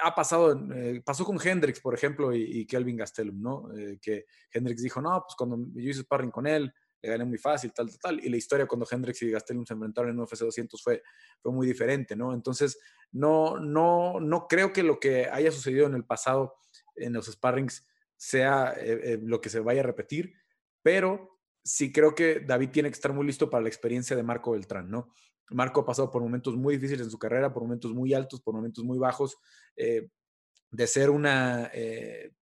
ha pasado, eh, pasó con Hendrix, por ejemplo, y, Kelvin Gastelum, ¿no? que Hendrix dijo, no, pues cuando yo hice sparring con él, le gané muy fácil, tal, tal, tal. Y la historia cuando Hendrix y Gastelum se enfrentaron en UFC 200 fue, fue muy diferente, ¿no? Entonces, no, no, no creo que lo que haya sucedido en el pasado en los sparrings sea eh, eh, lo que se vaya a repetir, pero sí creo que David tiene que estar muy listo para la experiencia de Marco Beltrán, ¿no? Marco ha pasado por momentos muy difíciles en su carrera, por momentos muy altos, por momentos muy bajos, eh, de ser una,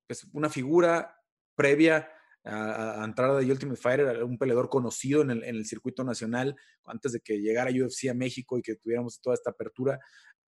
pues una figura previa a, entrar de Ultimate Fighter, un peleador conocido en el, circuito nacional antes de que llegara UFC a México y que tuviéramos toda esta apertura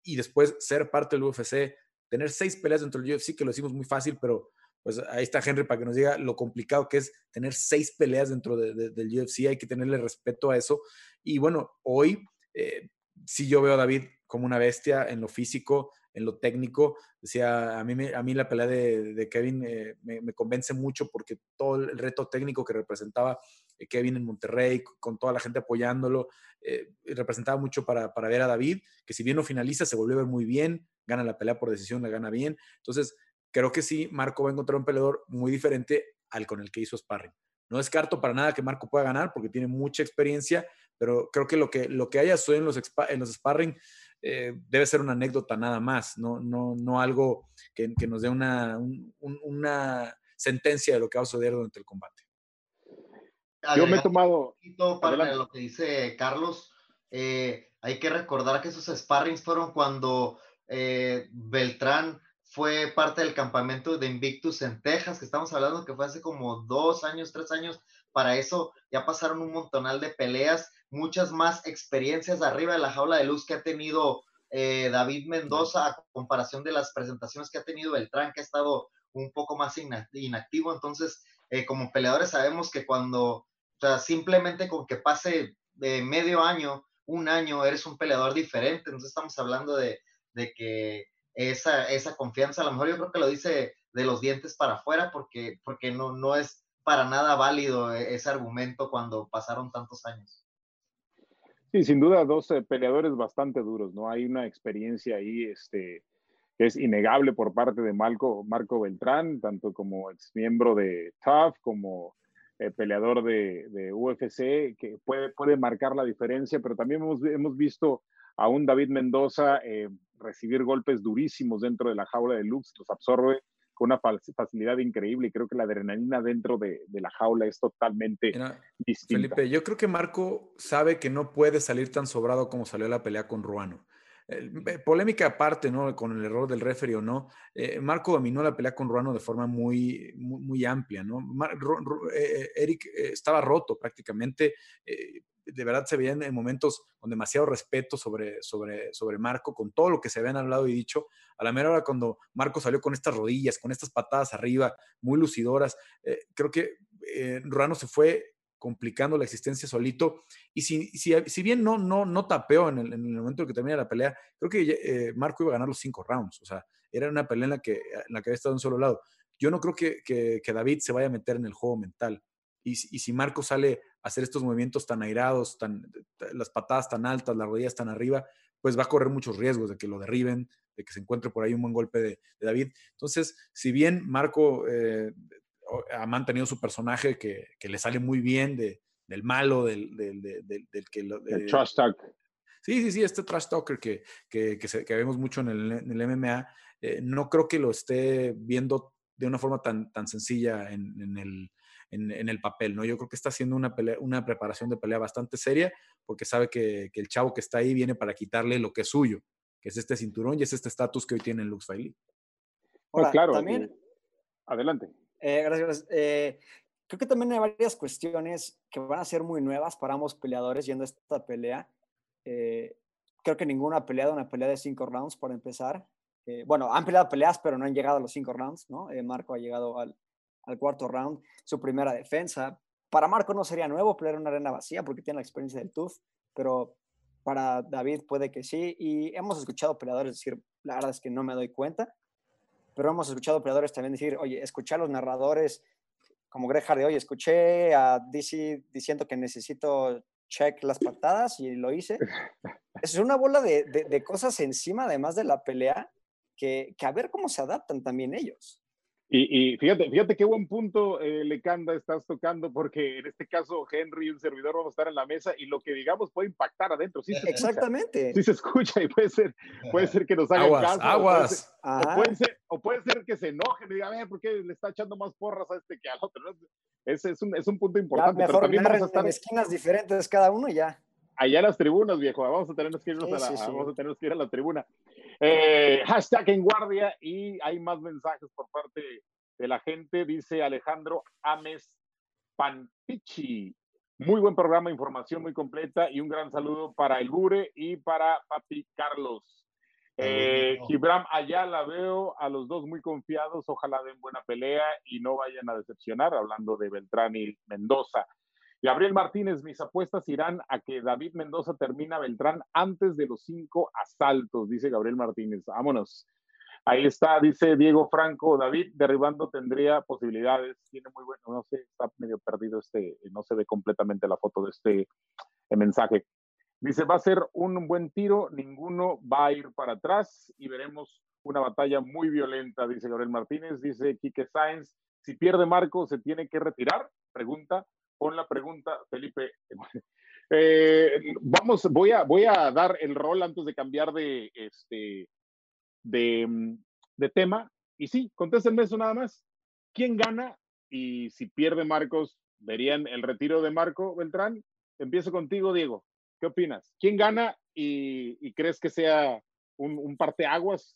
y después ser parte del UFC, tener seis peleas dentro del UFC, que lo hicimos muy fácil, pero pues ahí está Henry para que nos diga lo complicado que es tener seis peleas dentro del UFC, hay que tenerle respeto a eso. Y bueno, hoy eh, sí yo veo a David como una bestia en lo físico, en lo técnico. Decía, a mí, a mí la pelea de, Kevin eh, me, convence mucho porque todo el reto técnico que representaba eh, Kevin en Monterrey, con toda la gente apoyándolo, eh, representaba mucho para, ver a David, que si bien no finaliza, se volvió a ver muy bien, gana la pelea por decisión, la gana bien. Entonces, creo que sí, Marco va a encontrar un peleador muy diferente al con el que hizo sparring. No descarto para nada que Marco pueda ganar porque tiene mucha experiencia, pero creo que lo que, lo que haya sucedido en los, en los sparring eh, debe ser una anécdota nada más, no, no, no algo que, nos dé una, una sentencia de lo que va a suceder durante el combate. Yo me he tomado... Para lo que dice Carlos, eh, hay que recordar que esos sparrings fueron cuando eh, Beltrán fue parte del campamento de Invictus en Texas, que estamos hablando que fue hace como dos años, tres años. Para eso ya pasaron un montonal de peleas muchas más experiencias arriba de la jaula de luz que ha tenido eh, David Mendoza a comparación de las presentaciones que ha tenido Beltrán, que ha estado un poco más inactivo. Entonces, eh, como peleadores sabemos que cuando, o sea, simplemente con que pase de medio año, un año, eres un peleador diferente. Entonces estamos hablando de, que esa, esa confianza, a lo mejor yo creo que lo dice de los dientes para afuera, porque, porque no, no es para nada válido e-, ese argumento cuando pasaron tantos años. Sí, sin duda, dos eh, peleadores bastante duros, ¿no? Hay una experiencia ahí este, que es innegable por parte de Marco, Marco Beltrán, tanto como ex miembro de TUF, como eh, peleador de, UFC, que puede, puede marcar la diferencia, pero también hemos, hemos visto a un David Mendoza eh, recibir golpes durísimos dentro de la jaula de Lux, los absorbe con una facilidad increíble y creo que la adrenalina dentro de, la jaula es totalmente distinta. Felipe, yo creo que Marco sabe que no puede salir tan sobrado como salió la pelea con Ruano. polémica aparte, ¿no? Con el error del referee o no, eh, Marco dominó la pelea con Ruano de forma muy, muy, amplia, ¿no? Eh, Eric eh, estaba roto prácticamente de verdad se veían en momentos con demasiado respeto sobre, sobre, sobre Marco, con todo lo que se habían hablado y dicho. A la mera hora cuando Marco salió con estas rodillas, con estas patadas arriba, muy lucidoras, eh, creo que eh, se fue complicando la existencia solito. Y si, si, bien no, no, no tapeó en el, momento en que termina la pelea, creo que eh, Marco iba a ganar los cinco rounds. O sea, era una pelea en la que, en la que había estado en un solo lado. Yo no creo que, que, que David se vaya a meter en el juego mental. Y, si Marco sale hacer estos movimientos tan airados, tan, las patadas tan altas, las rodillas tan arriba, pues va a correr muchos riesgos de que lo derriben, de que se encuentre por ahí un buen golpe de, David. Entonces, si bien Marco eh, ha mantenido su personaje que, le sale muy bien de, del malo, del, del, del, que... el trash talk. Sí, sí, sí, este trash talker que, que, que, vemos mucho en el, en el MMA, eh, no creo que lo esté viendo de una forma tan, tan sencilla en, en el en, el papel, ¿no? Yo creo que está haciendo una, una preparación de pelea bastante seria porque sabe que, el chavo que está ahí viene para quitarle lo que es suyo, que es este cinturón y es este estatus que hoy tiene Lux Bailey. Pues claro, también. Eh, adelante. Eh, gracias. Eh, creo que también hay varias cuestiones que van a ser muy nuevas para ambos peleadores yendo a esta pelea. creo que ninguno ha peleado una pelea de cinco rounds, por empezar. bueno, han peleado peleas, pero no han llegado a los cinco rounds, ¿no? Marco ha llegado al, al cuarto round, su primera defensa. para Marco no sería nuevo pelear en una arena vacía porque tiene la experiencia del TUF, pero para David puede que sí. Y hemos escuchado peleadores decir, la verdad es que no me doy cuenta, pero hemos escuchado peleadores también decir, oye, escuchar a los narradores como Greg Hardy, oye, escuché a DC diciendo que necesito check las patadas y lo hice. Es una bola de, de, cosas encima, además de la pelea, que, que, a ver cómo se adaptan también ellos. Y, fíjate, fíjate qué buen punto, eh, Lecanda, estás tocando, porque en este caso Henry y un servidor vamos a estar en la mesa y lo que digamos puede impactar adentro. Sí se Exactamente. Sí se escucha y puede ser, puede ser que nos hagan aguas, caso. Aguas. O puede, ser, o, puede ser, que se enojen y digan, ¿por qué le está echando más porras a este que al otro? Ese es un, es un punto importante. mejor pero también vamos a estar en esquinas diferentes cada uno y ya. Allá en las tribunas, viejo. Vamos a tener que irnos a la, vamos a tener que ir a la tribuna. Eh, hashtag en guardia y hay más mensajes por parte de la gente, dice Alejandro Ames Panpichi. Muy buen programa, información muy completa y un gran saludo para el Gure y para Papi Carlos. Eh, Gibram allá la veo a los dos muy confiados, ojalá den buena pelea y no vayan a decepcionar, hablando de Beltrán y Mendoza. Gabriel Martínez, mis apuestas irán a que David Mendoza termina Beltrán antes de los cinco asaltos, dice Gabriel Martínez. Vámonos. Ahí está, dice Diego Franco, David derribando tendría posibilidades, tiene muy bueno, no sé, está medio perdido este, no se ve completamente la foto de este eh, mensaje. Dice, va a ser un buen tiro, ninguno va a ir para atrás y veremos una batalla muy violenta, dice Gabriel Martínez, dice Quique Sáenz, si pierde Marco, ¿se tiene que retirar? Pregunta, pon la pregunta, Felipe. Eh, vamos, voy a, voy a dar el rol antes de cambiar de, este, de, de tema. Y sí, contéstenme eso nada más. ¿Quién gana? Y si pierde Marcos, ¿verían el retiro de Marco Beltrán? Empiezo contigo, Diego. ¿Qué opinas? ¿Quién gana y, crees que sea un, un parteaguas?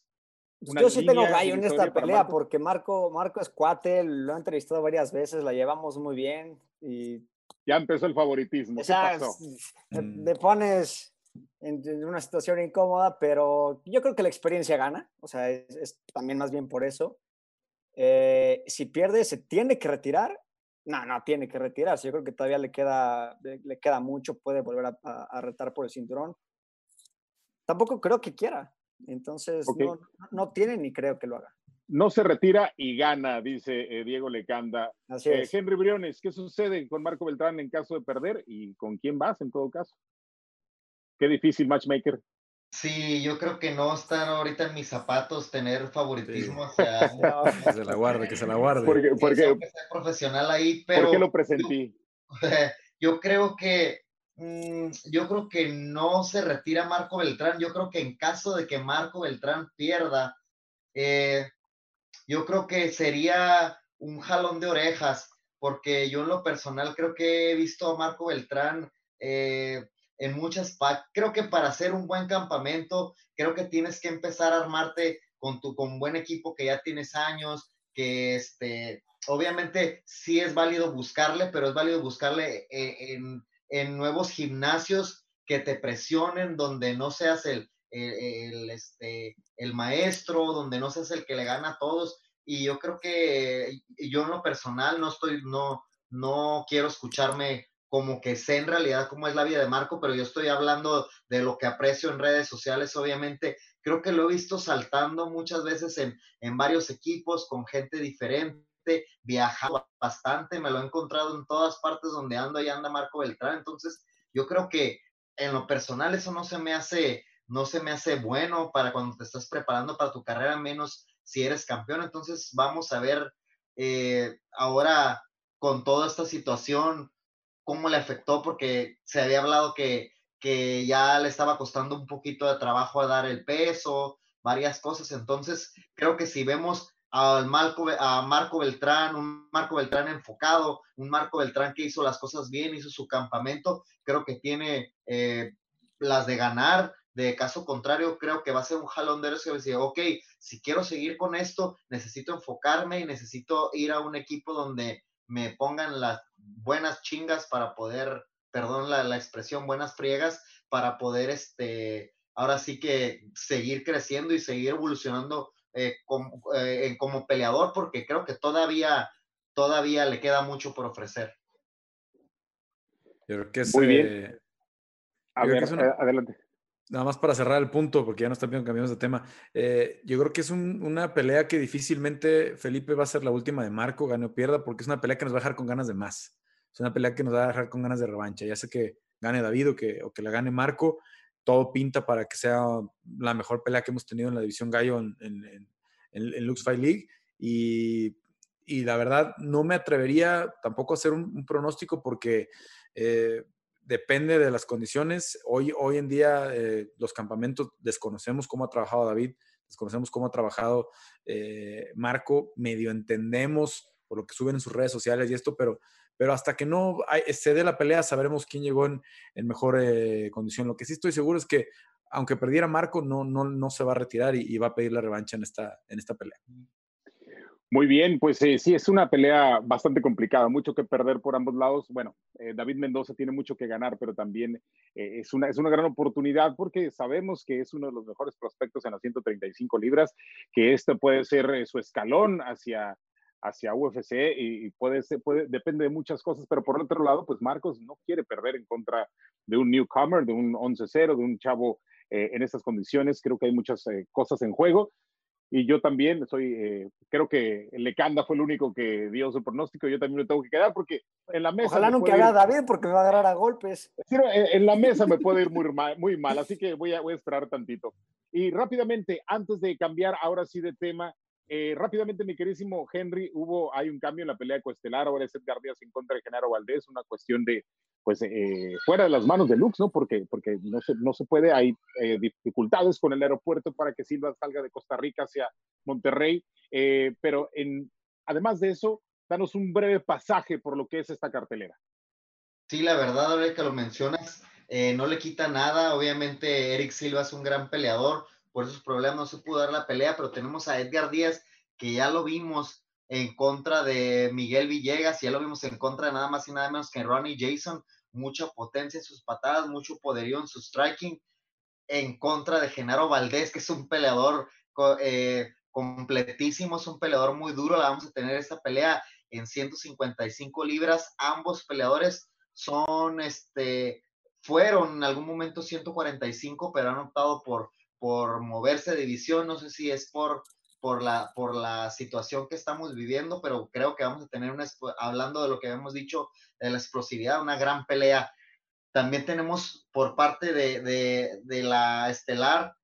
Yo sí tengo gallo en esta pelea porque Marco, Marco es cuate, lo he entrevistado varias veces, la llevamos muy bien y... Ya empezó el favoritismo. ¿Qué pasó? Me pones en, una situación incómoda, pero yo creo que la experiencia gana, o sea, es, también más bien por eso. Eh, si pierde, ¿se tiene que retirar? No, no tiene que retirarse, yo creo que todavía le queda, le, queda mucho, puede volver a, a, retar por el cinturón. Tampoco creo que quiera, entonces no, no, tiene ni creo que lo haga no se retira y gana, dice eh, Diego Lecanda. Así es. Henry Briones, ¿qué sucede con Marco Beltrán en caso de perder y con quién vas en todo caso? Qué difícil, matchmaker. Sí, yo creo que no están ahorita en mis zapatos tener favoritismo hacia... que se la guarde, que se la guarde. Porque, porque profesional ahí, pero... ¿Por qué lo presentí? Yo, creo que... Mm, yo creo que no se retira Marco Beltrán. Yo creo que en caso de que Marco Beltrán pierda, eh, yo creo que sería un jalón de orejas, porque yo en lo personal creo que he visto a Marco Beltrán... Eh, en muchas, creo que para hacer un buen campamento, creo que tienes que empezar a armarte con tu con buen equipo que ya tienes años, que este, obviamente sí es válido buscarle, pero es válido buscarle eh, en, en nuevos gimnasios que te presionen, donde no seas el, el, este, el maestro, donde no seas el que le gana a todos. Y yo creo que yo en lo personal no estoy, no, no quiero escucharme como que sé en realidad cómo es la vida de Marco, pero yo estoy hablando de lo que aprecio en redes sociales, obviamente. Creo que lo he visto saltando muchas veces en, en varios equipos con gente diferente, viajado bastante, me lo he encontrado en todas partes donde ando y anda Marco Beltrán. Entonces, yo creo que en lo personal eso no se me hace, no se me hace bueno para cuando te estás preparando para tu carrera, menos si eres campeón. Entonces, vamos a ver eh, ahora con toda esta situación cómo le afectó, porque se había hablado que, que ya le estaba costando un poquito de trabajo a dar el peso, varias cosas. Entonces, creo que si vemos al Marco, a Marco Beltrán, un Marco Beltrán enfocado, un Marco Beltrán que hizo las cosas bien, hizo su campamento, creo que tiene eh, las de ganar. De caso contrario, creo que va a ser un jalón de que decir, ok, si quiero seguir con esto, necesito enfocarme y necesito ir a un equipo donde me pongan las buenas chingas para poder, perdón la, expresión, buenas friegas, para poder, este, ahora sí que seguir creciendo y seguir evolucionando eh, como, eh, como, peleador, porque creo que todavía, todavía le queda mucho por ofrecer. Yo creo que es, Muy bien. eh, A Yo creo ver, que es una- eh, adelante. Nada más para cerrar el punto, porque ya no está bien, cambiamos de tema. Eh, yo creo que es un- una pelea que difícilmente Felipe va a ser la última de Marco, gane o pierda, porque es una pelea que nos va a dejar con ganas de más. Es una pelea que nos va a dejar con ganas de revancha. Ya sea que gane David o que, o que la gane Marco, todo pinta para que sea la mejor pelea que hemos tenido en la división Gallo en, en, Lux Fight League. Y, la verdad, no me atrevería tampoco a hacer un, un pronóstico porque eh, depende de las condiciones. Hoy, hoy en día eh, los campamentos desconocemos cómo ha trabajado David, desconocemos cómo ha trabajado eh, Marco, medio entendemos por lo que suben en sus redes sociales y esto, pero, pero hasta que no se dé la pelea sabremos quién llegó en, mejor eh, condición. Lo que sí estoy seguro es que aunque perdiera Marco, no, no, no se va a retirar y, va a pedir la revancha en esta, en esta pelea. Muy bien, pues eh, sí, es una pelea bastante complicada, mucho que perder por ambos lados. Bueno, eh, David Mendoza tiene mucho que ganar, pero también es, una, es una gran oportunidad porque sabemos que es uno de los mejores prospectos en las 135 libras, que este puede ser su escalón hacia, hacia UFC y, puede ser, puede, depende de muchas cosas, pero por otro lado, pues Marcos no quiere perder en contra de un newcomer, de un 11-0, de un chavo eh, en estas condiciones. Creo que hay muchas eh, cosas en juego. Y yo también soy, eh, creo que Lecanda fue el único que dio su pronóstico. Yo también me tengo que quedar porque en la mesa. Ojalá nunca haga David porque me va a agarrar a golpes. En, en la mesa me puede ir muy mal, muy mal, así que voy a, voy a esperar tantito. Y rápidamente, antes de cambiar ahora sí de tema, eh, rápidamente, mi querísimo Henry, hubo, hay un cambio en la pelea coestelar, ahora es Edgar Díaz en contra de Genaro Valdés, una cuestión de, pues, eh, fuera de las manos de Lux, ¿no? Porque, porque no, se, no se puede, hay eh, dificultades con el aeropuerto para que Silva salga de Costa Rica hacia Monterrey, eh, pero en, además de eso, danos un breve pasaje por lo que es esta cartelera. Sí, la verdad, ahora que lo mencionas, eh, no le quita nada. Obviamente, Eric Silva es un gran peleador, por esos problemas no se pudo dar la pelea, pero tenemos a Edgar Díaz, que ya lo vimos en contra de Miguel Villegas, ya lo vimos en contra de nada más y nada menos que Ronnie Jason, mucha potencia en sus patadas, mucho poderío en su striking, en contra de Genaro Valdés, que es un peleador eh, completísimo, es un peleador muy duro, la vamos a tener esta pelea en 155 libras, ambos peleadores son, este, fueron en algún momento 145, pero han optado por, por moverse de división, no sé si es por, por, la, por la situación que estamos viviendo, pero creo que vamos a tener una, hablando de lo que habíamos dicho, de la explosividad, una gran pelea. También tenemos por parte de, de, de la estelar,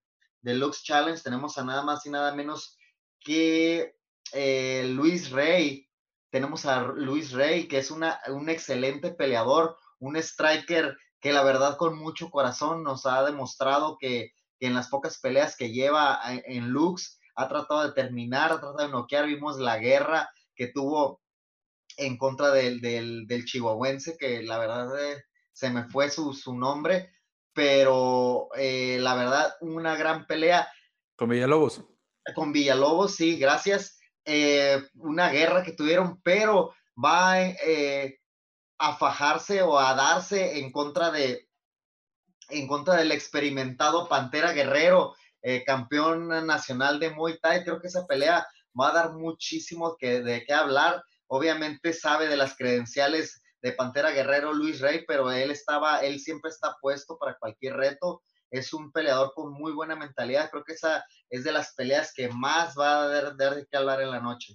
de Lux Challenge, tenemos a nada más y nada menos que eh, Luis Rey, tenemos a Luis Rey, que es una, un excelente peleador, un striker que la verdad con mucho corazón nos ha demostrado que, que en las pocas peleas que lleva en, en Lux ha tratado de terminar, ha tratado de noquear, vimos la guerra que tuvo en contra del, del, del chihuahuense, que la verdad eh, se me fue su, su nombre, pero eh, la verdad una gran pelea Con Villalobos. con Villalobos, sí, gracias. Eh, una guerra que tuvieron, pero va eh, a fajarse o a darse en contra de en contra del experimentado Pantera Guerrero, eh, campeón nacional de Muay Thai. Creo que esa pelea va a dar muchísimo que, de qué hablar. Obviamente sabe de las credenciales de Pantera Guerrero Luis Rey, pero él estaba, él siempre está puesto para cualquier reto. Es un peleador con muy buena mentalidad. Creo que esa es de las peleas que más va a dar, de qué hablar en la noche.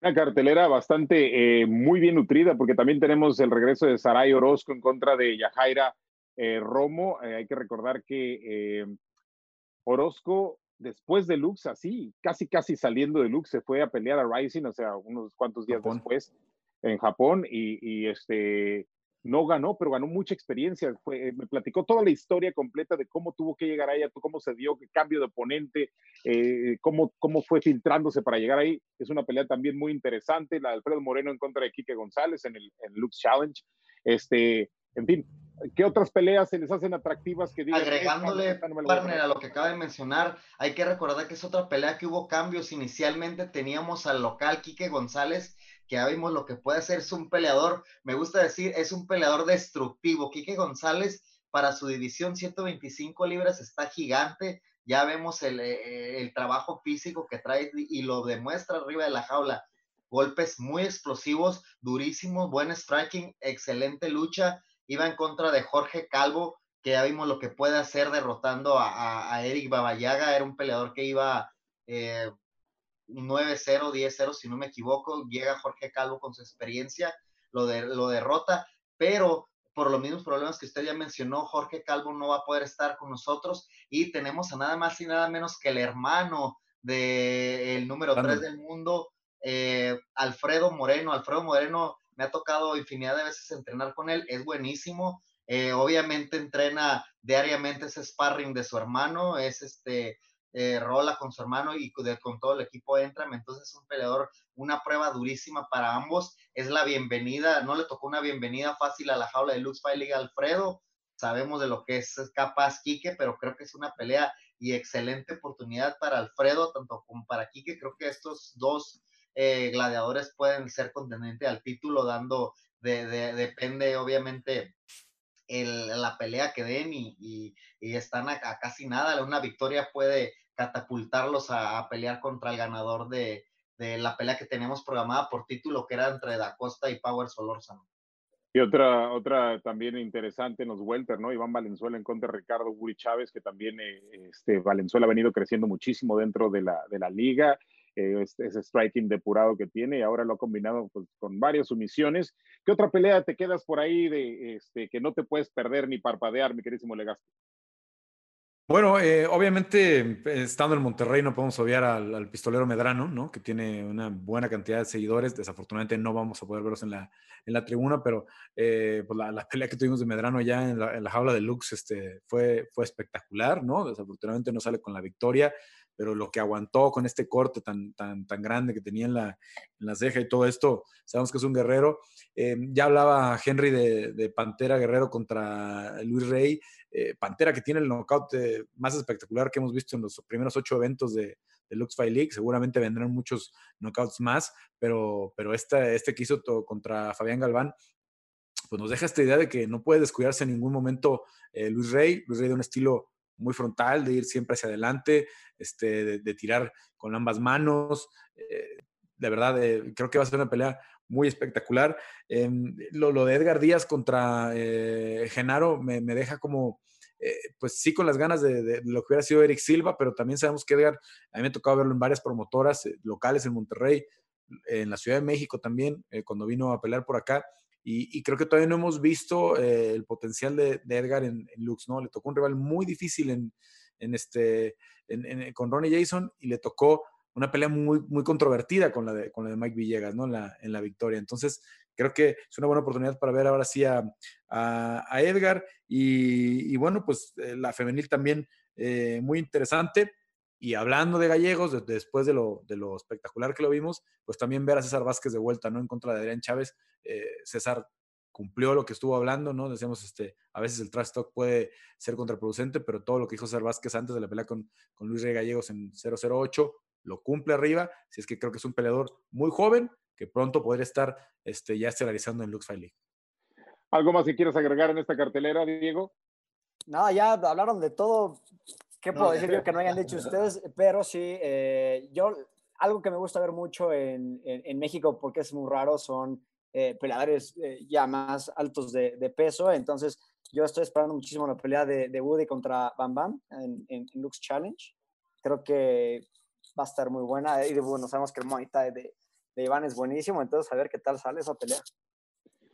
Una cartelera bastante eh, muy bien nutrida, porque también tenemos el regreso de Saray Orozco en contra de Yajaira eh, Romo. Eh, hay que recordar que eh, Orozco, después de Lux, así, casi casi saliendo de Lux, se fue a pelear a Rising, o sea, unos cuantos días Japón. después en Japón, y, y, este no ganó, pero ganó mucha experiencia. Fue, me platicó toda la historia completa de cómo tuvo que llegar ahí, cómo se dio, qué cambio de oponente, eh, cómo, cómo fue filtrándose para llegar ahí. Es una pelea también muy interesante, la de Alfredo Moreno en contra de Quique González en el en Lux Challenge. Este, en fin, ¿qué otras peleas se les hacen atractivas que digan? Agregándole, "Esta no me la voy a partner, perder"? a lo que acaba de mencionar, hay que recordar que es otra pelea que hubo cambios. Inicialmente teníamos al local Quique González, que ya vimos lo que puede hacer, es un peleador, me gusta decir, es un peleador destructivo. Quique González, para su división 125 libras, está gigante. Ya vemos el, eh, el trabajo físico que trae y lo demuestra arriba de la jaula. Golpes muy explosivos, durísimos, buen striking, excelente lucha. Iba en contra de Jorge Calvo, que ya vimos lo que puede hacer derrotando a, Eric Babayaga, era un peleador que iba eh, 9-0, 10-0, si no me equivoco, llega Jorge Calvo con su experiencia, lo, de, lo derrota, pero por los mismos problemas que usted ya mencionó, Jorge Calvo no va a poder estar con nosotros y tenemos a nada más y nada menos que el hermano del número 3 del mundo, eh, Alfredo Moreno. Alfredo Moreno me ha tocado infinidad de veces entrenar con él, es buenísimo. Eh, obviamente entrena diariamente ese sparring de su hermano, es este, eh, rola con su hermano y con todo el equipo entra, entonces es un peleador, una prueba durísima para ambos, es la bienvenida, no le tocó una bienvenida fácil a la jaula de Lux Fight Alfredo, sabemos de lo que es capaz Quique, pero creo que es una pelea y excelente oportunidad para Alfredo, tanto como para Quique, creo que estos dos eh, gladiadores pueden ser contendientes al título, dando, de, depende obviamente la pelea que den y, están a, casi nada. Una victoria puede catapultarlos a, pelear contra el ganador de, la pelea que tenemos programada por título, que era entre Da Costa y Power Solórzano. Y otra, otra también interesante en los ¿no? Iván Valenzuela en contra de Ricardo Guri Chávez, que también eh, este, Valenzuela ha venido creciendo muchísimo dentro de la, de la liga eh, ese striking depurado que tiene y ahora lo ha combinado pues, con varias sumisiones. ¿Qué otra pelea te quedas por ahí de este, que no te puedes perder ni parpadear, mi queridísimo Legasto? Bueno, eh, obviamente, estando en Monterrey, no podemos obviar al, pistolero Medrano, ¿no? Que tiene una buena cantidad de seguidores. Desafortunadamente no vamos a poder verlos en la, en la tribuna, pero eh, pues la, pelea que tuvimos de Medrano ya en la, jaula de Lux este, fue, fue espectacular, ¿no? Desafortunadamente no sale con la victoria pero lo que aguantó con este corte tan, tan, tan grande que tenía en la, en ceja y todo esto, sabemos que es un guerrero. Eh, ya hablaba Henry de, Pantera Guerrero contra Luis Rey, eh, Pantera que tiene el knockout eh, más espectacular que hemos visto en los primeros ocho eventos de, de Lux Fight League, seguramente vendrán muchos knockouts más, pero, pero este, este que hizo contra Fabián Galván pues nos deja esta idea de que no puede descuidarse en ningún momento Luis Rey, Luis Rey de un estilo muy frontal, de ir siempre hacia adelante, este, de, tirar con ambas manos. Eh, de verdad, eh, creo que va a ser una pelea muy espectacular. Em, lo, de Edgar Díaz contra eh, Genaro me, deja como, pues sí, con las ganas de, lo que hubiera sido Eric Silva, pero también sabemos que Edgar, a mí me ha tocado verlo en varias promotoras locales en Monterrey, en la Ciudad de México también, cuando vino a pelear por acá. Y, creo que todavía no hemos visto eh, el potencial de, Edgar en, Lux, ¿no? Le tocó un rival muy difícil en, en este, con Ronnie Jason y le tocó una pelea muy, muy controvertida con la, de, con la de Mike Villegas, ¿no? En la, en la victoria. Entonces, creo que es una buena oportunidad para ver ahora sí a, a, Edgar. Y, bueno, pues eh, la femenil también eh, muy interesante. Y hablando de gallegos, después de lo, de lo, espectacular que lo vimos, pues también ver a César Vázquez de vuelta, ¿no? En contra de Adrián Chávez. Eh, César cumplió lo que estuvo hablando, ¿no? Decíamos, este, a veces el trash talk puede ser contraproducente, pero todo lo que dijo César Vázquez antes de la pelea con, con Luis Rey Gallegos en 008 lo cumple arriba. Si es que creo que es un peleador muy joven que pronto podría estar este, ya estelarizando en Lux Fight League. ¿Algo más que quieras agregar en esta cartelera, Diego? Nada, ya hablaron de todo. ¿Qué puedo decir yo que no hayan dicho ustedes? Pero sí, eh, yo, algo que me gusta ver mucho en, en, México, porque es muy raro, son eh, peleadores eh, ya más altos de, de, peso. Entonces, yo estoy esperando muchísimo la pelea de, de Woody contra Bam Bam en, en, Lux Challenge. Creo que va a estar muy buena. Y bueno, sabemos que el Muay Thai de, de Iván es buenísimo, entonces a ver qué tal sale esa pelea.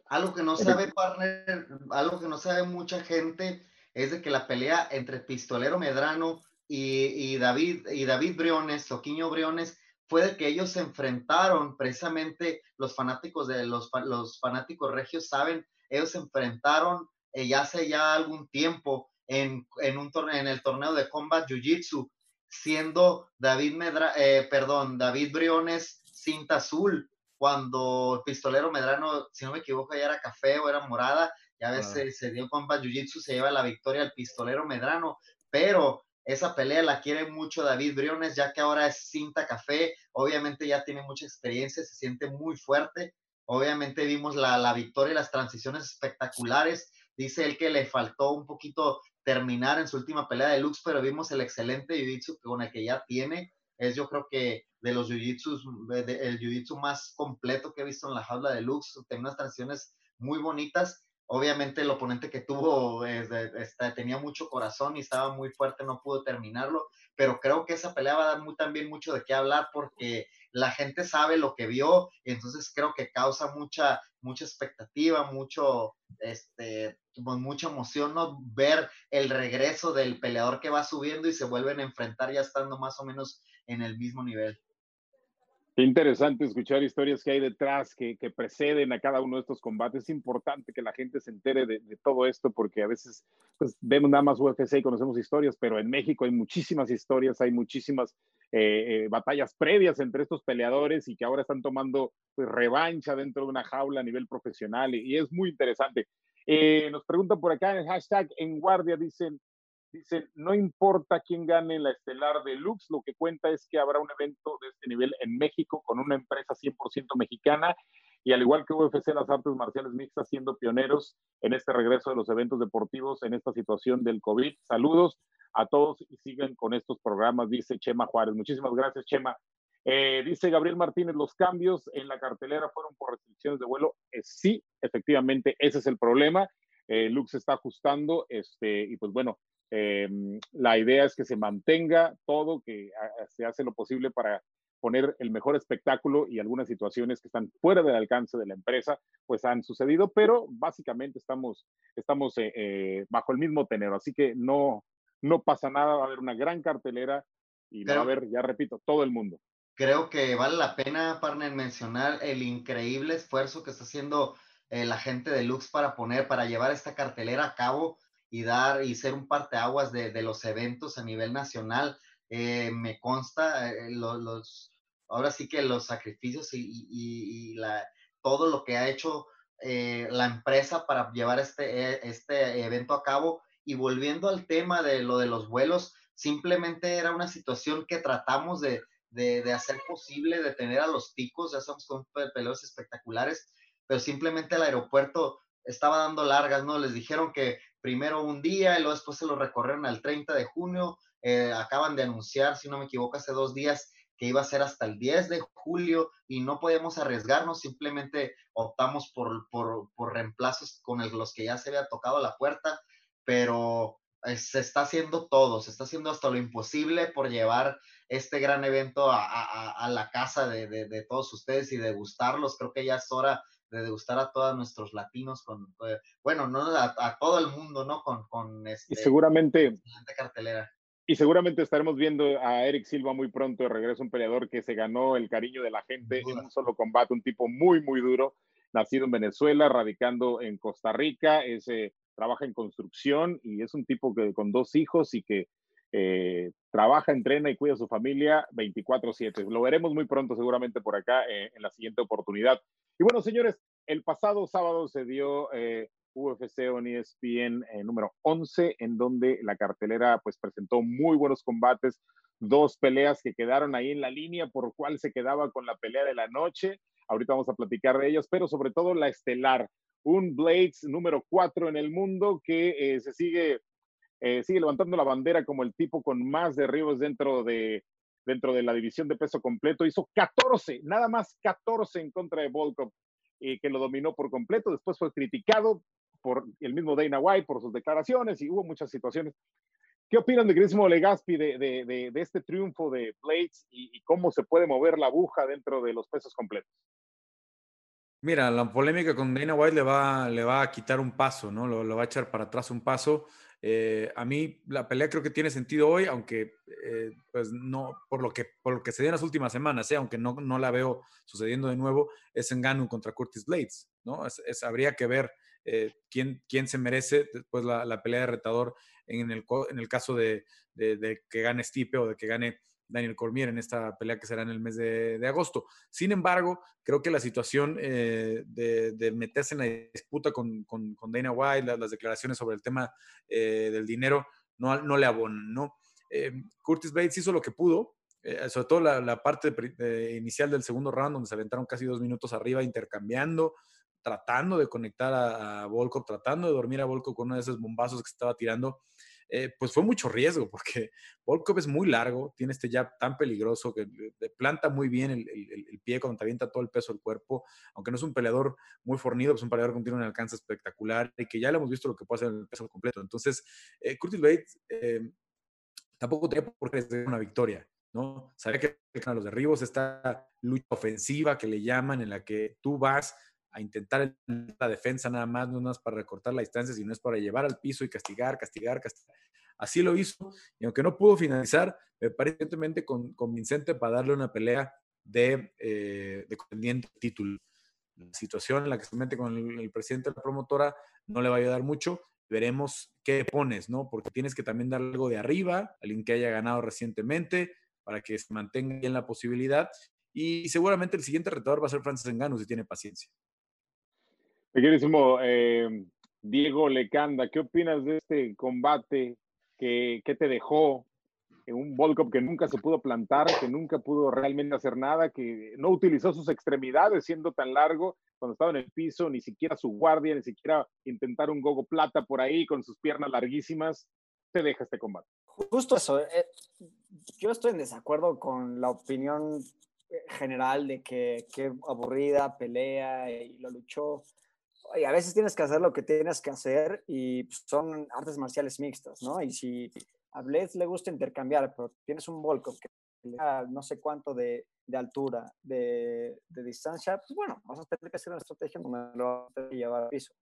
Algo que no sabe, partner, algo que no sabe mucha gente es de que la pelea entre Pistolero Medrano y, David, y David Briones, Soquiño Briones, fue de que ellos se enfrentaron, precisamente los fanáticos de los, los fanáticos regios saben, ellos se enfrentaron eh, ya hace ya algún tiempo en, en, un torneo, en el torneo de Combat Jiu-Jitsu, siendo David Medra, eh, perdón, David Briones cinta azul, cuando pistolero Medrano, si no me equivoco, ya era café o era morada, ya veces se dio compa Jiu-Jitsu, se lleva la victoria al pistolero Medrano, pero esa pelea la quiere mucho David Briones, ya que ahora es cinta café, obviamente ya tiene mucha experiencia, se siente muy fuerte, obviamente vimos la, la victoria y las transiciones espectaculares, dice él que le faltó un poquito terminar en su última pelea de Lux, pero vimos el excelente Jiu-Jitsu con el que ya tiene, es yo creo que de los Jiu-Jitsu, el Jiu-Jitsu más completo que he visto en la jaula de Lux, tiene unas transiciones muy bonitas, obviamente el oponente que tuvo este, tenía mucho corazón y estaba muy fuerte, no pudo terminarlo, pero creo que esa pelea va a dar también mucho de qué hablar porque la gente sabe lo que vio, y entonces creo que causa mucha, mucha expectativa, mucho, este, pues, mucha emoción, ¿no? Ver el regreso del peleador que va subiendo y se vuelven a enfrentar ya estando más o menos en el mismo nivel. Qué interesante escuchar historias que hay detrás, que, preceden a cada uno de estos combates. Es importante que la gente se entere de, todo esto porque a veces pues, vemos nada más UFC y conocemos historias, pero en México hay muchísimas historias, hay muchísimas eh, eh, batallas previas entre estos peleadores y que ahora están tomando pues, revancha dentro de una jaula a nivel profesional y, es muy interesante. Eh, nos preguntan por acá en el hashtag en guardia, dicen, Dice, no importa quién gane la estelar de Lux, lo que cuenta es que habrá un evento de este nivel en México con una empresa 100% mexicana y al igual que UFC, las artes marciales mixtas siendo pioneros en este regreso de los eventos deportivos en esta situación del COVID. Saludos a todos y sigan con estos programas, dice Chema Juárez. Muchísimas gracias, Chema. Eh, dice Gabriel Martínez, los cambios en la cartelera fueron por restricciones de vuelo. Eh, sí, efectivamente, ese es el problema. Eh, Lux está ajustando, este, y pues bueno, eh, la idea es que se mantenga todo, que se hace lo posible para poner el mejor espectáculo y algunas situaciones que están fuera del alcance de la empresa, pues han sucedido, pero básicamente estamos, estamos eh, eh, bajo el mismo tenero, así que no, no pasa nada, va a haber una gran cartelera y va a haber, ya repito, todo el mundo. Creo que vale la pena, partner, mencionar el increíble esfuerzo que está haciendo la gente de Lux para poner, para llevar esta cartelera a cabo y dar y ser un parteaguas de, de los eventos a nivel nacional. Eh, me consta eh, los, ahora sí que los sacrificios y, la, todo lo que ha hecho eh, la empresa para llevar este, este evento a cabo. Y volviendo al tema de lo de los vuelos, simplemente era una situación que tratamos de, de, de hacer posible, de tener a los picos, ya somos con peleos espectaculares, pero simplemente el aeropuerto estaba dando largas, ¿no? Les dijeron que primero un día y luego después se lo recorrieron al 30 de junio. Eh, acaban de anunciar, si no me equivoco, hace dos días que iba a ser hasta el 10 de julio y no podíamos arriesgarnos, simplemente optamos por, por, por reemplazos con los que ya se había tocado la puerta, pero eh, se está haciendo todo, se está haciendo hasta lo imposible por llevar este gran evento a, a, a la casa de, de, de, todos ustedes y de gustarlos. Creo que ya es hora de degustar a todos nuestros latinos, con, eh, bueno, no a, todo el mundo, ¿no? Con, con este, y seguramente, cartelera. Y seguramente estaremos viendo a Eric Silva muy pronto de regreso, un peleador que se ganó el cariño de la gente en un solo combate, un tipo muy, muy duro, nacido en Venezuela, radicando en Costa Rica, ese trabaja en construcción y es un tipo que con dos hijos y que eh, trabaja, entrena y cuida a su familia 24/7. Lo veremos muy pronto seguramente por acá eh, en la siguiente oportunidad. Y bueno, señores, el pasado sábado se dio eh, UFC on ESPN número 11, en donde la cartelera pues presentó muy buenos combates, dos peleas que quedaron ahí en la línea por cuál se quedaba con la pelea de la noche. Ahorita vamos a platicar de ellos, pero sobre todo la estelar, un Blades número 4 en el mundo que se sigue eh, sigue levantando la bandera como el tipo con más derribos dentro de, dentro de la división de peso completo. Hizo 14, nada más 14 en contra de Volkov, y que lo dominó por completo. Después fue criticado por el mismo Dana White por sus declaraciones y hubo muchas situaciones. ¿Qué opinan de Grismo Legaspi de, de, de, este triunfo de Blades y, cómo se puede mover la aguja dentro de los pesos completos? Mira, la polémica con Dana White le va, le va a quitar un paso, ¿no? Lo, lo va a echar para atrás un paso. Eh, a mí la pelea creo que tiene sentido hoy, aunque eh, pues no, por lo que, por lo que se dio en las últimas semanas, ¿eh? aunque no, no la veo sucediendo de nuevo, es en Ganu contra Curtis Blades, ¿no? Es, habría que ver quién, quién se merece después la, la, pelea de retador en el, en el caso de, de, de que gane Stipe o de que gane Daniel Cormier en esta pelea que será en el mes de, agosto. Sin embargo, creo que la situación eh, de, meterse en la disputa con, con, Dana White, las, declaraciones sobre el tema eh, del dinero, no, le abonan, ¿no? Eh, Curtis Bates hizo lo que pudo, sobre todo la, parte inicial del segundo round, donde se aventaron casi dos minutos arriba intercambiando, tratando de conectar a, a Volkov, tratando de dormir a Volkov con uno de esos bombazos que estaba tirando. Eh, pues fue mucho riesgo porque Volkov es muy largo, tiene este jab tan peligroso que planta muy bien el, pie cuando te avienta todo el peso del cuerpo, aunque no es un peleador muy fornido, es pues un peleador que tiene un alcance espectacular y que ya le hemos visto lo que puede hacer en el peso completo. Entonces, eh, Curtis Bates eh, tampoco tenía por qué una victoria. ¿no? Sabía que a los derribos, esta lucha ofensiva que le llaman, en la que tú vas a intentar la defensa nada más, no es para recortar la distancia, sino es para llevar al piso y castigar, castigar, castigar. Así lo hizo, y aunque no pudo finalizar, me parece con, convincente para darle una pelea de, eh, contendiente título. La situación en la que se mete con el, presidente de la promotora no le va a ayudar mucho. Veremos qué pones, ¿no? Porque tienes que también dar algo de arriba, alguien que haya ganado recientemente, para que se mantenga bien la posibilidad. Y seguramente el siguiente retador va a ser Francis Engano si tiene paciencia. Queridísimo eh, Diego Lecanda, ¿qué opinas de este combate que, te dejó un Volkov que nunca se pudo plantar, que nunca pudo realmente hacer nada, que no utilizó sus extremidades siendo tan largo cuando estaba en el piso, ni siquiera su guardia, ni siquiera intentar un gogo plata por ahí con sus piernas larguísimas? Te deja este combate. Justo eso. Eh, yo estoy en desacuerdo con la opinión general de que qué aburrida pelea y lo luchó a veces tienes que hacer lo que tienes que hacer y pues, son artes marciales mixtas, ¿no? Y si a Blades le gusta intercambiar, pero tienes un Volkov que no sé cuánto de, de altura, de, de, distancia, pues bueno, vas a tener que hacer una estrategia donde llevar al piso.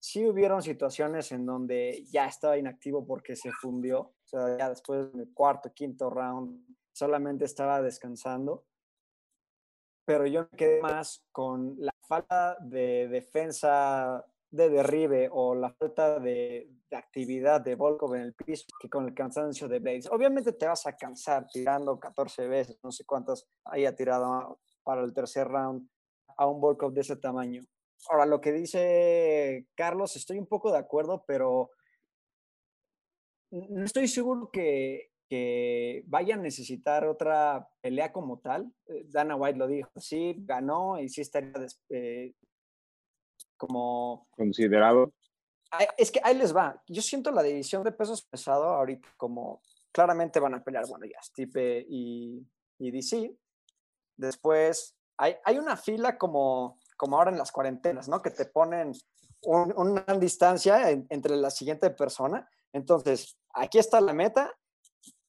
Sí hubieron situaciones en donde ya estaba inactivo porque se fundió, o sea, ya después del cuarto, quinto round, solamente estaba descansando pero yo me quedé más con la falta de defensa de derribe o la falta de, actividad de Volkov en el piso que con el cansancio de Blades. Obviamente te vas a cansar tirando 14 veces, no sé cuántas haya tirado para el tercer round a un Volkov de ese tamaño. Ahora, lo que dice Carlos, estoy un poco de acuerdo, pero no estoy seguro que que vaya a necesitar otra pelea como tal. Eh, Dana White lo dijo, sí, ganó y sí estaría eh, como... Considerado. Es que ahí les va. Yo siento la división de pesos pesado ahorita como claramente van a pelear, bueno, ya, Stipe y, y DC. Después hay, hay una fila como, como ahora en las cuarentenas, ¿no? Que te ponen una distancia entre la siguiente persona. Entonces, aquí está la meta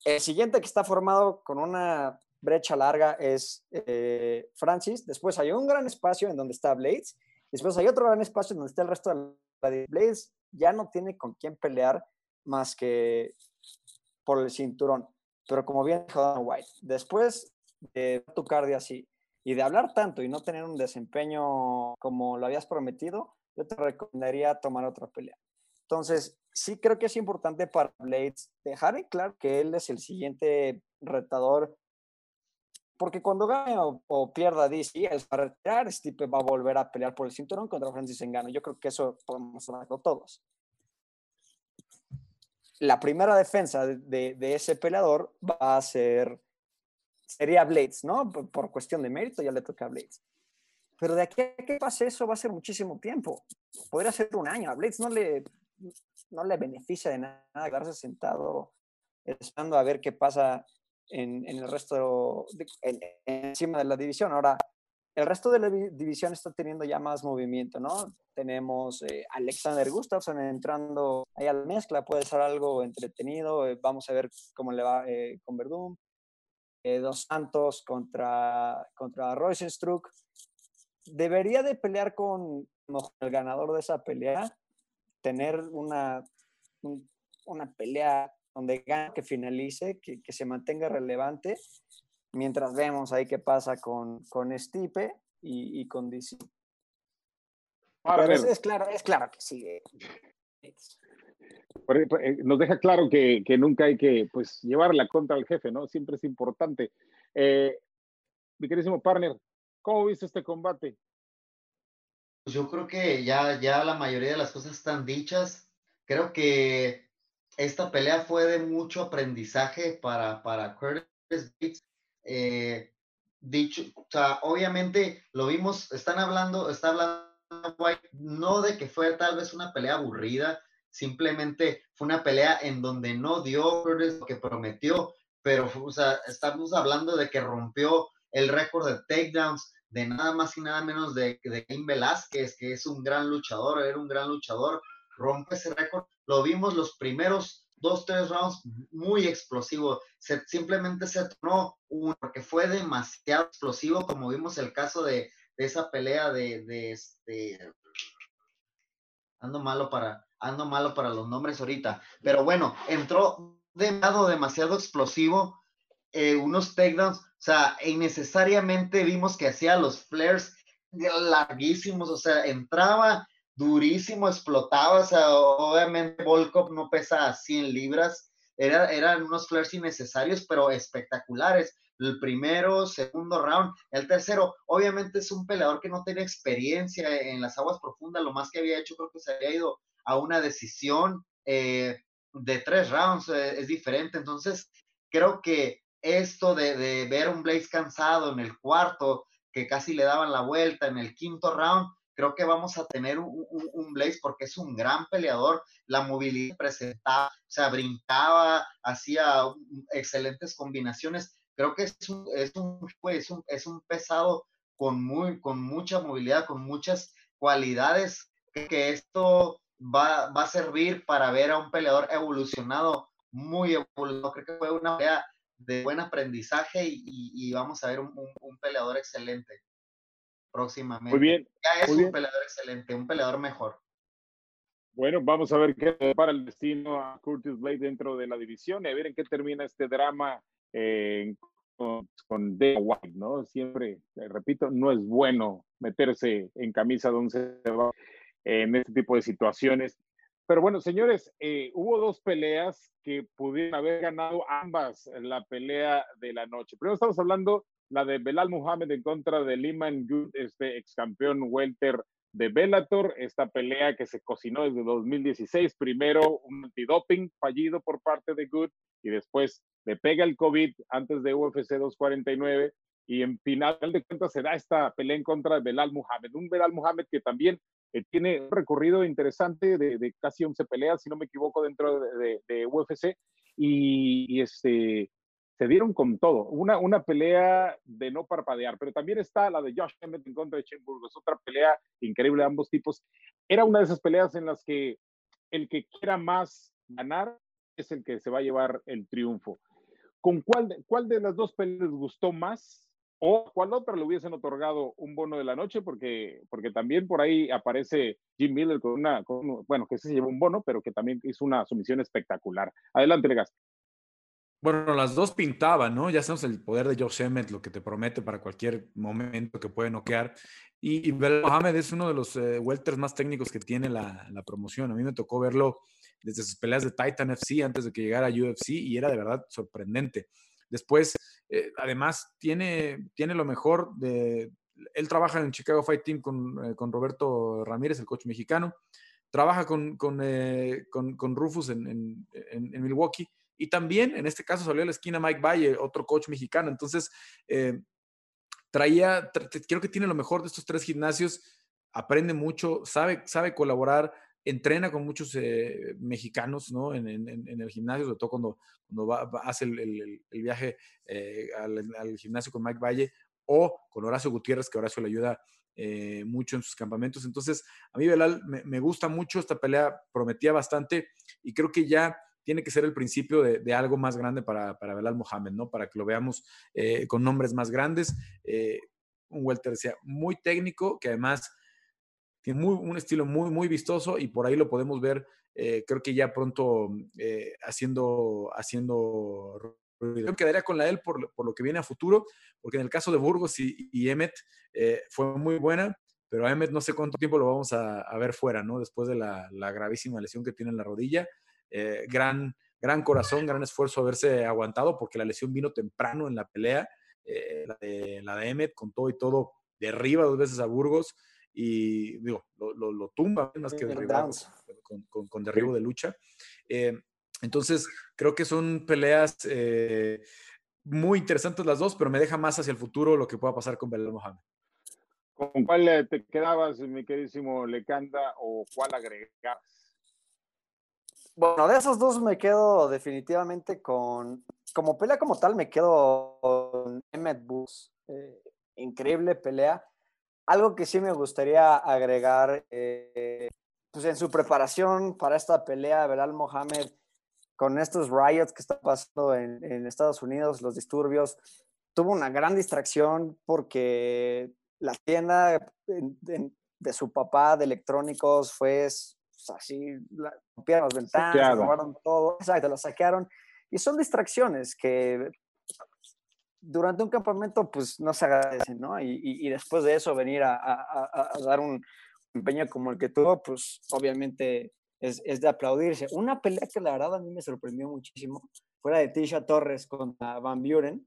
el siguiente que está formado con una brecha larga es eh, Francis. Después hay un gran espacio en donde está Blades. Después hay otro gran espacio en donde está el resto de la Blades. Ya no tiene con quién pelear más que por el cinturón. Pero como bien dijo White, después de tu cardio así y de hablar tanto y no tener un desempeño como lo habías prometido, yo te recomendaría tomar otra pelea. Entonces, sí creo que es importante para Blades dejar en claro que él es el siguiente retador, porque cuando gane o, pierda DC, él va a retirar, Stipe va a volver a pelear por el cinturón contra Francis Engano. Yo creo que eso podemos hablarlo todos. La primera defensa de, ese peleador va a ser, sería Blades, ¿no? Por, por cuestión de mérito ya le toca a Blades. Pero de aquí a que pase eso va a ser muchísimo tiempo. Podría ser un año. A Blades no le, no le beneficia de nada quedarse sentado esperando a ver qué pasa en, el resto, encima de la división. Ahora, el resto de la división está teniendo ya más movimiento, ¿no? Tenemos eh, Alexander Gustafsson entrando ahí a la mezcla, puede ser algo entretenido. Eh, vamos a ver cómo le va eh, con Verdún. Dos Santos contra, contra Roysenstruck. Debería de pelear con el ganador de esa pelea tener una, una pelea donde gane, que finalice, que, que, se mantenga relevante, mientras vemos ahí qué pasa con, con Stipe y, y con DC. es, claro, es claro que sigue. Eh, nos deja claro que, que, nunca hay que pues, llevarla contra el jefe, ¿no? Siempre es importante. Eh, mi queridísimo partner, ¿cómo viste este combate? Pues, yo creo que ya, ya la mayoría de las cosas están dichas. Creo que esta pelea fue de mucho aprendizaje para, para Curtis Bates. Eh, dicho, o sea, obviamente lo vimos, están hablando, está hablando White, no de que fue tal vez una pelea aburrida, simplemente fue una pelea en donde no dio lo que prometió, pero o sea, estamos hablando de que rompió el récord de takedowns de nada más y nada menos de, de Cain Velázquez, que es un gran luchador, era un gran luchador, rompe ese récord. Lo vimos los primeros dos, tres rounds muy explosivo. Se, simplemente se tornó uno, porque fue demasiado explosivo, como vimos el caso de, de esa pelea de, de, este. Ando malo para, ando malo para los nombres ahorita. Pero bueno, entró de demasiado explosivo. Eh, unos takedowns, o sea, innecesariamente vimos que hacía los flares larguísimos, o sea, entraba durísimo, explotaba, o sea, obviamente Volkov no pesa 100 libras, Era, eran unos flares innecesarios, pero espectaculares. El primero, segundo round, el tercero, obviamente es un peleador que no tiene experiencia en las aguas profundas, lo más que había hecho creo que se había ido a una decisión eh, de tres rounds, eh, es diferente, entonces creo que esto de, ver un Blaze cansado en el cuarto, que casi le daban la vuelta en el quinto round, creo que vamos a tener un, un, Blaze porque es un gran peleador, la movilidad presentaba, o sea, brincaba, hacía excelentes combinaciones. Creo que es un, es un, es un, es un pesado con, muy, con mucha movilidad, con muchas cualidades, que, esto va, va, a servir para ver a un peleador evolucionado, muy evolucionado. Creo que fue una pelea de buen aprendizaje y, y, vamos a ver un, un peleador excelente próximamente. Muy bien. Ya es un peleador excelente, un peleador mejor. Bueno, vamos a ver qué para el destino a Curtis Blade dentro de la división y a ver en qué termina este drama eh, con, con White, ¿no? Siempre, eh, repito, no es bueno meterse en camisa de once en este tipo de situaciones. Pero bueno, señores, eh, hubo dos peleas que pudieron haber ganado ambas la pelea de la noche. Primero estamos hablando la de Belal Muhammad en contra de Liman Good, este ex campeón welter de Bellator, esta pelea que se cocinó desde 2016, primero un antidoping fallido por parte de Good y después le pega el COVID antes de UFC 249 y en final de cuentas se da esta pelea en contra de Belal Muhammad, un Belal Muhammad que también eh, tiene un recorrido interesante de, casi 11 peleas, si no me equivoco, dentro de, UFC y, este se dieron con todo. Una, una pelea de no parpadear, pero también está la de Josh Emmett en contra de es otra pelea increíble de ambos tipos. Era una de esas peleas en las que el que quiera más ganar es el que se va a llevar el triunfo. ¿Con cuál, de las dos peleas gustó más? ¿O cuál otra le hubiesen otorgado un bono de la noche? Porque, porque también por ahí aparece Jim Miller con una, bueno, que se llevó un bono, pero que también hizo una sumisión espectacular. Adelante, Legas. Bueno, las dos pintaban, ¿no? Ya sabemos el poder de Josh Emmett, lo que te promete para cualquier momento que puede noquear. Y, y Mohamed es uno de los eh, welters más técnicos que tiene la, la, promoción. A mí me tocó verlo desde sus peleas de Titan FC antes de que llegara a UFC y era de verdad sorprendente. Después, eh, además, tiene, tiene lo mejor de... Él trabaja en Chicago Fight Team con, eh, con Roberto Ramírez, el coach mexicano. Trabaja con, con, con, con Rufus en, en, en Milwaukee y también en este caso salió a la esquina Mike Valle, otro coach mexicano. Entonces, eh, traía, creo que tiene lo mejor de estos tres gimnasios, aprende mucho, sabe, sabe colaborar, entrena con muchos eh, mexicanos ¿no? en, el gimnasio, sobre todo cuando, cuando hace el, viaje eh, al, gimnasio con Mike Valle o con Horacio Gutiérrez, que Horacio le ayuda mucho en sus campamentos. Entonces, a mí Belal me, gusta mucho, esta pelea prometía bastante y creo que ya tiene que ser el principio de, algo más grande para, para Belal Mohamed, ¿no? Para que lo veamos eh, con nombres más grandes. Eh, un welter decía muy técnico, que además tiene muy, un estilo muy, muy vistoso y por ahí lo podemos ver, eh, creo que ya pronto haciendo, haciendo yo quedaría con la él por, por, lo que viene a futuro, porque en el caso de Burgos y, Emmet fue muy buena, pero a Emmet no sé cuánto tiempo lo vamos a, ver fuera, ¿no? Después de la, gravísima lesión que tiene en la rodilla. Eh, gran, gran corazón, gran esfuerzo haberse aguantado porque la lesión vino temprano en la pelea, eh, de, la de Emmet con todo y todo, derriba dos veces a Burgos y digo, lo, lo, tumba más que derribar con, con, derribo de lucha. Eh, entonces, creo que son peleas muy interesantes las dos, pero me deja más hacia el futuro lo que pueda pasar con Belal Mohamed. ¿Con cuál te quedabas, mi queridísimo Lecanda, o cuál agregabas? Bueno, de esos dos me quedo definitivamente con, como pelea como tal, me quedo con Emmett Bulls. Eh, increíble pelea. Algo que sí me gustaría agregar, eh, pues en su preparación para esta pelea, Belal Mohamed, con estos riots que están pasando en, en Estados Unidos, los disturbios, tuvo una gran distracción porque la tienda de su papá de electrónicos fue pues, así, rompieron las ventanas, robaron todo, exacto, lo saquearon. Y son distracciones que durante un campamento pues no se agradecen, ¿no? Y, y, después de eso venir a, a, a, dar un empeño como el que tuvo, pues obviamente es, es, de aplaudirse. Una pelea que la verdad a mí me sorprendió muchísimo fue la de Tisha Torres contra Van Buren.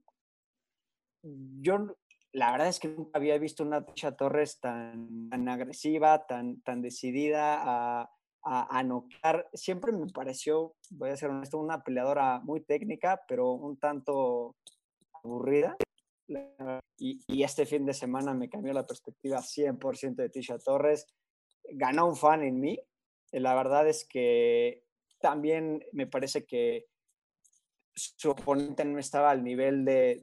Yo la verdad es que nunca había visto una Tisha Torres tan, tan agresiva, tan, tan decidida a, a, noquear. Siempre me pareció, voy a ser honesto, una peleadora muy técnica, pero un tanto aburrida. Y, este fin de semana me cambió la perspectiva 100% de Tisha Torres. Ganó un fan en mí. La verdad es que también me parece que su oponente no estaba al nivel de,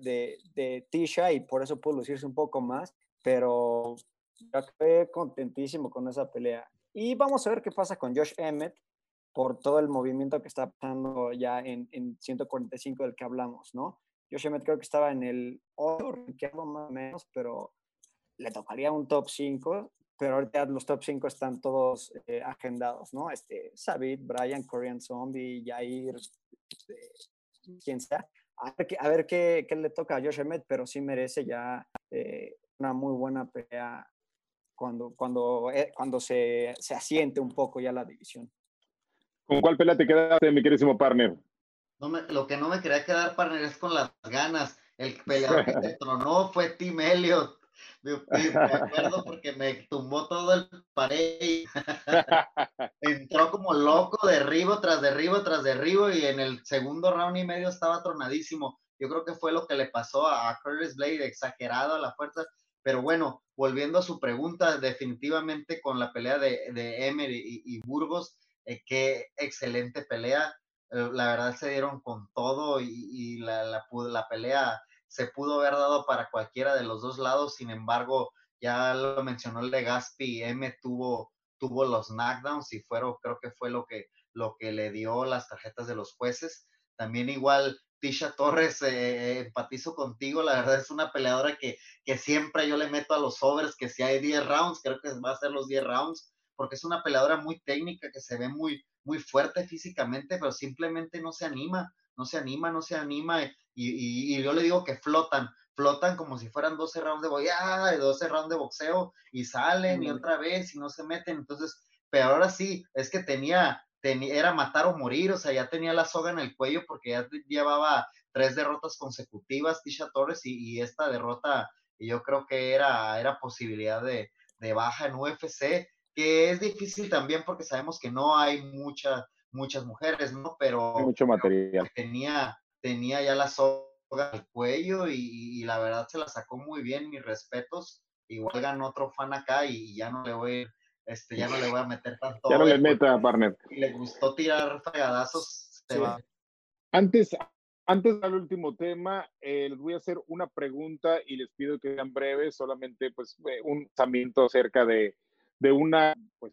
de, Tisha y por eso pudo lucirse un poco más, pero yo quedé contentísimo con esa pelea. Y vamos a ver qué pasa con Josh Emmett por todo el movimiento que está pasando ya en, en 145 del que hablamos, ¿no? Josh creo que estaba en el 8 más o menos, pero le tocaría un top 5, pero ahorita los top 5 están todos eh, agendados, ¿no? Este, Sabit, Brian, Korean Zombie, Jair, este, quien sea. A ver, qué, a ver qué, qué, le toca a Josh Emmett, pero sí merece ya eh, una muy buena pelea cuando, cuando, eh, cuando se, se, asiente un poco ya la división. ¿Con cuál pelea te quedaste, mi querísimo partner? No me, lo que no me quería quedar, partner, es con las ganas. El peleador que te tronó fue Tim Elliott. Me, acuerdo porque me tumbó todo el pared. Entró como loco, derribo tras derribo tras derribo y en el segundo round y medio estaba tronadísimo. Yo creo que fue lo que le pasó a Curtis Blade, exagerado a la fuerza. Pero bueno, volviendo a su pregunta, definitivamente con la pelea de, de Emery y, Burgos, eh, qué excelente pelea. Eh, la verdad se dieron con todo y, la, la, pelea se pudo haber dado para cualquiera de los dos lados, sin embargo, ya lo mencionó el de Gaspi, M tuvo, tuvo los knockdowns y fueron, creo que fue lo que, lo que le dio las tarjetas de los jueces. También igual Tisha Torres, eh, empatizo contigo, la verdad es una peleadora que, que siempre yo le meto a los overs, que si hay 10 rounds, creo que va a ser los 10 rounds, porque es una peleadora muy técnica, que se ve muy, muy fuerte físicamente, pero simplemente no se anima, no se anima, no se anima, y, y, yo le digo que flotan, flotan como si fueran 12 rounds de boya, 12 rounds de boxeo, y salen y otra vez y no se meten, entonces, pero ahora sí, es que tenía, tenía, era matar o morir, o sea, ya tenía la soga en el cuello porque ya llevaba tres derrotas consecutivas, Tisha Torres, y, esta derrota, yo creo que era, era posibilidad de, de baja en UFC, que es difícil también porque sabemos que no hay mucha, muchas mujeres, ¿no? Pero mucho material. Tenía, tenía ya la soga al cuello y, la verdad se la sacó muy bien, mis respetos. Igual ganó otro fan acá y ya no le voy, este, ya no le voy a meter tanto. ya no le meta, partner. Le gustó tirar fregadazos, se va. Antes, antes del último tema, eh, les voy a hacer una pregunta y les pido que sean breves, solamente pues eh, un pensamiento acerca de, de una pues,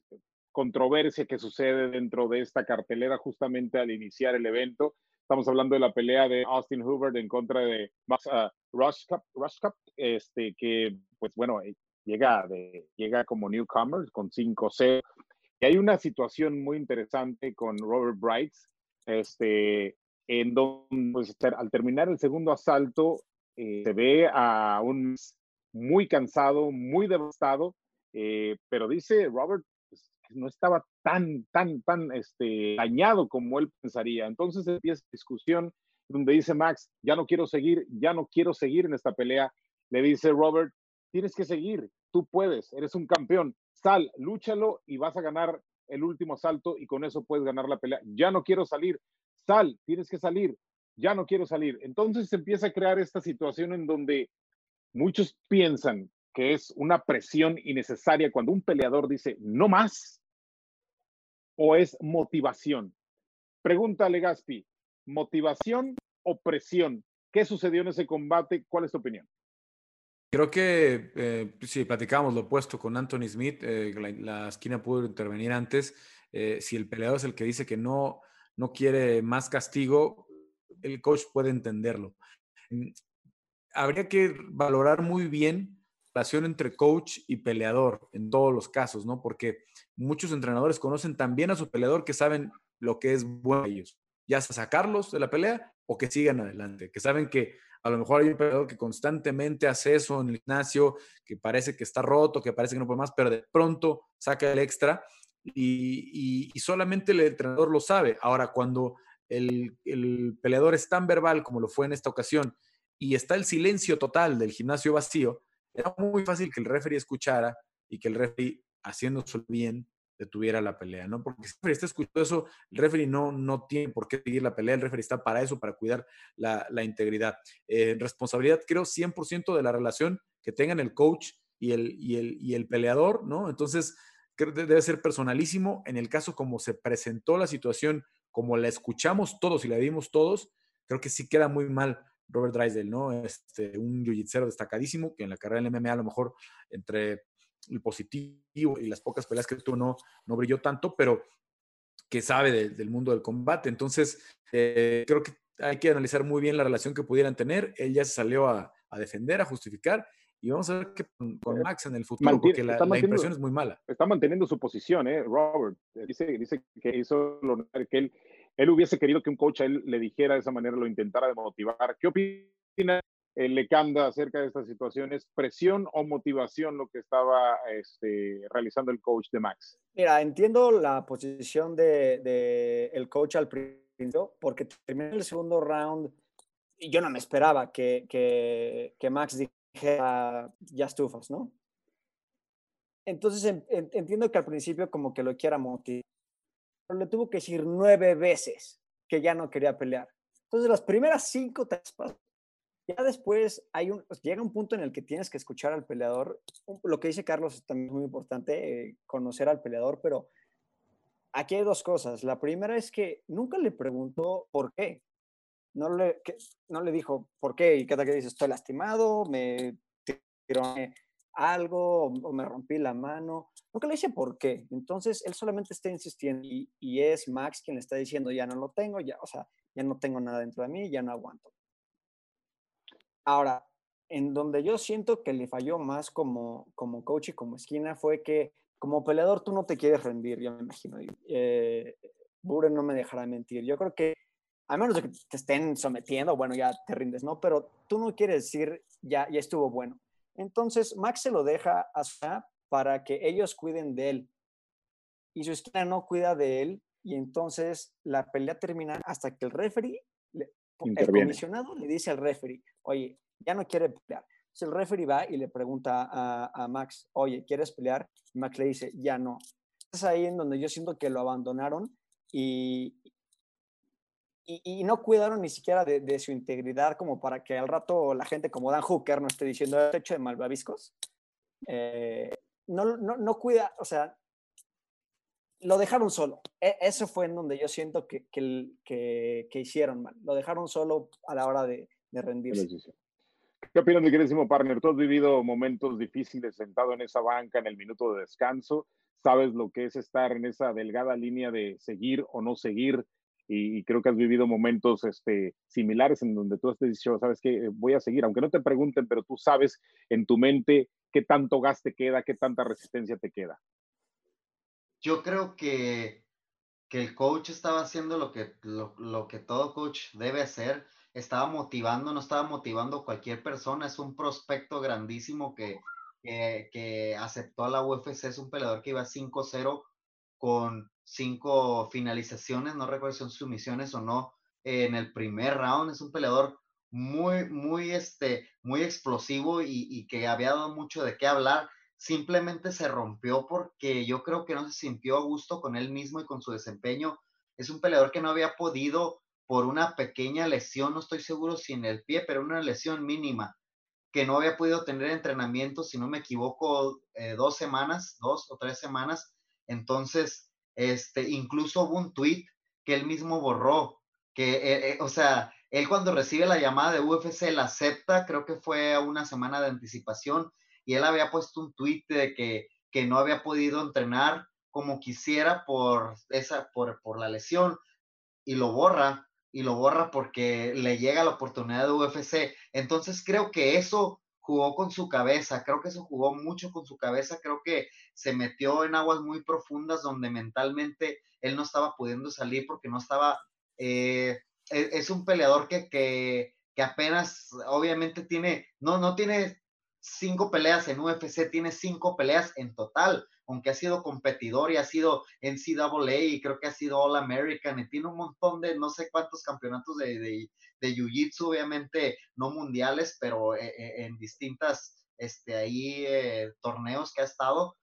controversia que sucede dentro de esta cartelera justamente al iniciar el evento. Estamos hablando de la pelea de Austin Hoover en contra de Max uh, Rush este, que, pues bueno, eh, llega, llega como newcomer con 5-0. Y hay una situación muy interesante con Robert Bright, este, en donde pues, al terminar el segundo asalto eh, se ve a un muy cansado, muy devastado, eh, pero dice Robert no estaba tan, tan, tan este, dañado como él pensaría. Entonces empieza discusión donde dice Max, ya no quiero seguir, ya no quiero seguir en esta pelea. Le dice Robert, tienes que seguir, tú puedes, eres un campeón, sal, lúchalo y vas a ganar el último asalto y con eso puedes ganar la pelea. Ya no quiero salir, sal, tienes que salir, ya no quiero salir. Entonces se empieza a crear esta situación en donde muchos piensan que es una presión innecesaria cuando un peleador dice, no más, o es motivación? Pregunta Legaspi, ¿motivación o presión? ¿Qué sucedió en ese combate? ¿Cuál es tu opinión? Creo que eh, si platicábamos lo opuesto con Anthony Smith, eh, la, esquina pudo intervenir antes. Eh, si el peleador es el que dice que no, no quiere más castigo, el coach puede entenderlo. Mm, habría que valorar muy bien relación entre coach y peleador en todos los casos, ¿no? Porque muchos entrenadores conocen también a su peleador que saben lo que es bueno ellos, ya sea sacarlos de la pelea o que sigan adelante, que saben que a lo mejor hay un peleador que constantemente hace eso en el gimnasio, que parece que está roto, que parece que no puede más, pero de pronto saca el extra y, solamente el entrenador lo sabe. Ahora, cuando el, el, peleador es tan verbal como lo fue en esta ocasión y está el silencio total del gimnasio vacío, era muy fácil que el referee escuchara y que el referee, haciéndose bien, detuviera la pelea, ¿no? Porque si el referee está escuchando eso, el referee no, no tiene por qué seguir la pelea, el referee está para eso, para cuidar la, integridad. Eh, responsabilidad, creo, 100% de la relación que tengan el coach y el, y el, y el peleador, ¿no? Entonces, creo que debe ser personalísimo. En el caso como se presentó la situación, como la escuchamos todos y la vimos todos, creo que sí queda muy mal Robert Drysdale, ¿no? Este, un jiu destacadísimo, que en la carrera del MMA a lo mejor entre el positivo y las pocas peleas que tuvo no, no brilló tanto, pero que sabe del mundo del combate. Entonces, eh, creo que hay que analizar muy bien la relación que pudieran tener. Él ya se salió a, defender, a justificar, y vamos a ver qué con, eh, Max en el futuro, porque la, impresión es muy mala. Está manteniendo su posición, ¿eh? Robert. Dice, dice que hizo lo que él, él hubiese querido que un coach a él le dijera de esa manera, lo intentara motivar. ¿Qué opina Lecanda acerca de estas situaciones, presión o motivación lo que estaba este, realizando el coach de Max. Mira, entiendo la posición del de, el coach al principio, porque terminó el segundo round y yo no me esperaba que, que, que Max dijera ya estufas, ¿no? Entonces entiendo que al principio como que lo quiera motivar, pero le tuvo que decir nueve veces que ya no quería pelear. Entonces las primeras cinco pasos ya después hay un, pues, llega un punto en el que tienes que escuchar al peleador. Lo que dice Carlos también es muy importante, eh, conocer al peleador, pero aquí hay dos cosas. La primera es que nunca le preguntó por qué. No le, no le dijo por qué y cada que dice estoy lastimado, me tiró algo o me rompí la mano. Nunca le dice por qué. Entonces él solamente está insistiendo y, y es Max quien le está diciendo ya no lo tengo, ya, o sea, ya no tengo nada dentro de mí, ya no aguanto. Ahora, en donde yo siento que le falló más como, como coach y como esquina fue que como peleador tú no te quieres rendir, yo me imagino. Eh, Buren no me dejará mentir. Yo creo que, a menos de que te estén sometiendo, bueno, ya te rindes, ¿no? Pero tú no quieres decir, ya, ya estuvo bueno. Entonces, Max se lo deja a para que ellos cuiden de él. Y su esquina no cuida de él. Y entonces la pelea termina hasta que el referee el comisionado le dice al referee, oye, ya no quiere pelear. Entonces el referee va y le pregunta a, Max, oye, ¿quieres pelear? Max le dice, ya no. Es ahí en donde yo siento que lo abandonaron y, y, no cuidaron ni siquiera de, su integridad como para que al rato la gente como Dan Hooker no esté diciendo hecho de malvaviscos. Eh, no, no, no cuida, o sea, lo dejaron solo. E, eso fue en donde yo siento que, que, que, hicieron mal. Lo dejaron solo a la hora de, de rendirse. ¿Qué opinas, mi queridísimo partner? Tú has vivido momentos difíciles sentado en esa banca en el minuto de descanso. Sabes lo que es estar en esa delgada línea de seguir o no seguir. Y, creo que has vivido momentos este, similares en donde tú has dicho, sabes que voy a seguir, aunque no te pregunten, pero tú sabes en tu mente qué tanto gas te queda, qué tanta resistencia te queda yo creo que, el coach estaba haciendo lo que, lo, que todo coach debe hacer. Estaba motivando, no estaba motivando cualquier persona. Es un prospecto grandísimo que, que, aceptó a la UFC. Es un peleador que iba 5-0 con cinco finalizaciones. No recuerdo si son sumisiones o no en el primer round. Es un peleador muy, muy, este, muy explosivo y, y que había dado mucho de qué hablar simplemente se rompió porque yo creo que no se sintió a gusto con él mismo y con su desempeño. Es un peleador que no había podido por una pequeña lesión, no estoy seguro si en el pie, pero una lesión mínima, que no había podido tener entrenamiento, si no me equivoco, eh, dos semanas, dos o tres semanas. Entonces, este, incluso hubo un tweet que él mismo borró, que, eh, eh, o sea, él cuando recibe la llamada de UFC la acepta, creo que fue a una semana de anticipación, y él había puesto un tweet de que, que no había podido entrenar como quisiera por, esa, por, por la lesión, y lo borra, y lo borra porque le llega la oportunidad de UFC. Entonces creo que eso jugó con su cabeza, creo que eso jugó mucho con su cabeza, creo que se metió en aguas muy profundas donde mentalmente él no estaba pudiendo salir porque no estaba, eh, e, es un peleador que, que, que, apenas, obviamente tiene, no, no tiene cinco peleas en UFC, tiene cinco peleas en total, aunque ha sido competidor y ha sido NCAA y creo que ha sido All American y tiene un montón de no sé cuántos campeonatos de, de, de Jiu-Jitsu, obviamente no mundiales, pero eh, eh, en distintas este, ahí, eh, torneos que ha estado.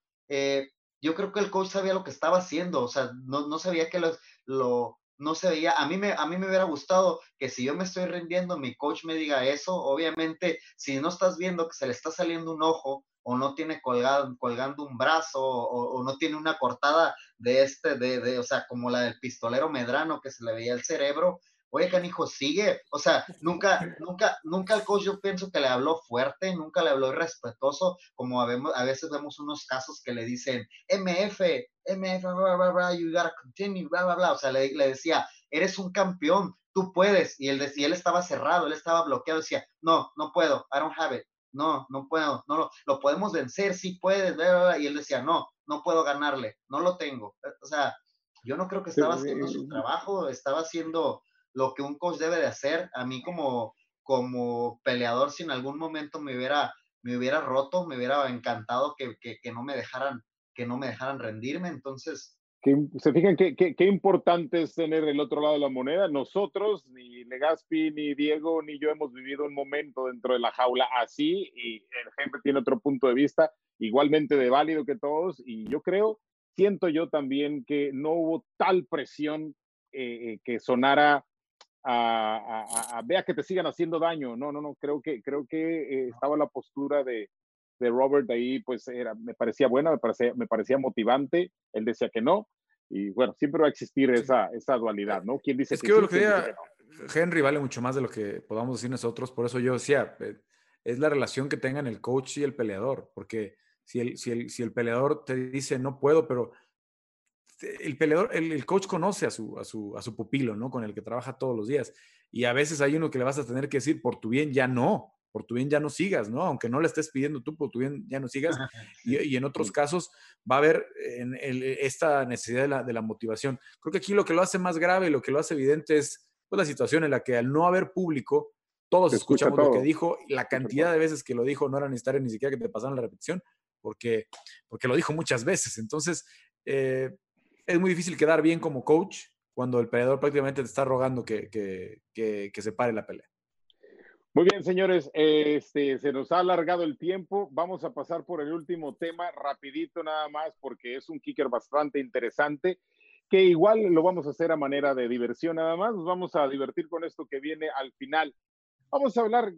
yo creo que el coach sabía lo que estaba haciendo, o sea, no, no sabía que lo, lo, no se veía, a mí, me, a mí me hubiera gustado que si yo me estoy rindiendo, mi coach me diga eso, obviamente, si no estás viendo que se le está saliendo un ojo, o no tiene colgado, colgando un brazo, o, no tiene una cortada de este, de, de, o sea, como la del pistolero Medrano que se le veía el cerebro, oye, canijo, sigue. O sea, nunca, nunca, nunca el coach yo pienso que le habló fuerte, nunca le habló irrespetuoso, como a veces vemos unos casos que le dicen, MF, MF, bla, bla, bla, you gotta continue, bla, bla, bla. O sea, le, le decía, eres un campeón, tú puedes. Y él, decía, él estaba cerrado, él estaba bloqueado, decía, no, no puedo, I don't have it. No, no puedo, no lo, lo podemos vencer, sí puedes, bla, bla, bla. y él decía, no, no puedo ganarle, no lo tengo. O sea, yo no creo que estaba haciendo su trabajo, estaba haciendo lo que un coach debe de hacer. A mí como, como peleador, si en algún momento me hubiera, me hubiera roto, me hubiera encantado que, que, no me dejaran que no me dejaran rendirme. Entonces, se fijan qué, qué, importante es tener el otro lado de la moneda. Nosotros, ni Legaspi, ni Diego, ni yo hemos vivido un momento dentro de la jaula así y el jefe tiene otro punto de vista igualmente de válido que todos y yo creo, siento yo también que no hubo tal presión eh, eh, que sonara a, vea que te sigan haciendo daño. No, no, no, creo que, creo que eh, estaba la postura de, de, Robert ahí, pues era, me parecía buena, me parecía, me parecía motivante. Él decía que no. Y bueno, siempre va a existir esa, esa dualidad, ¿no? ¿Quién dice es que, lo que Henry vale mucho más de lo que podamos decir nosotros. Por eso yo decía, eh, es la relación que tengan el coach y el peleador. Porque si el, si el, si el peleador te dice no puedo, pero el peleador, el, coach conoce a su, a, su, a su pupilo, ¿no? Con el que trabaja todos los días. Y a veces hay uno que le vas a tener que decir, por tu bien ya no, por tu bien ya no sigas, ¿no? Aunque no le estés pidiendo tú, por tu bien ya no sigas. Y, en otros casos va a haber en esta necesidad de la, de la, motivación. Creo que aquí lo que lo hace más grave y lo que lo hace evidente es pues, la situación en la que al no haber público, todos escuchamos lo que dijo, la cantidad de veces que lo dijo no era necesario ni siquiera que te pasaran la repetición, porque, porque lo dijo muchas veces. Entonces, eh, es muy difícil quedar bien como coach cuando el peleador prácticamente te está rogando que, que, que, se pare la pelea. Muy bien, señores, este, se nos ha alargado el tiempo. Vamos a pasar por el último tema rapidito nada más porque es un kicker bastante interesante que igual lo vamos a hacer a manera de diversión nada más. Nos vamos a divertir con esto que viene al final. Vamos a hablar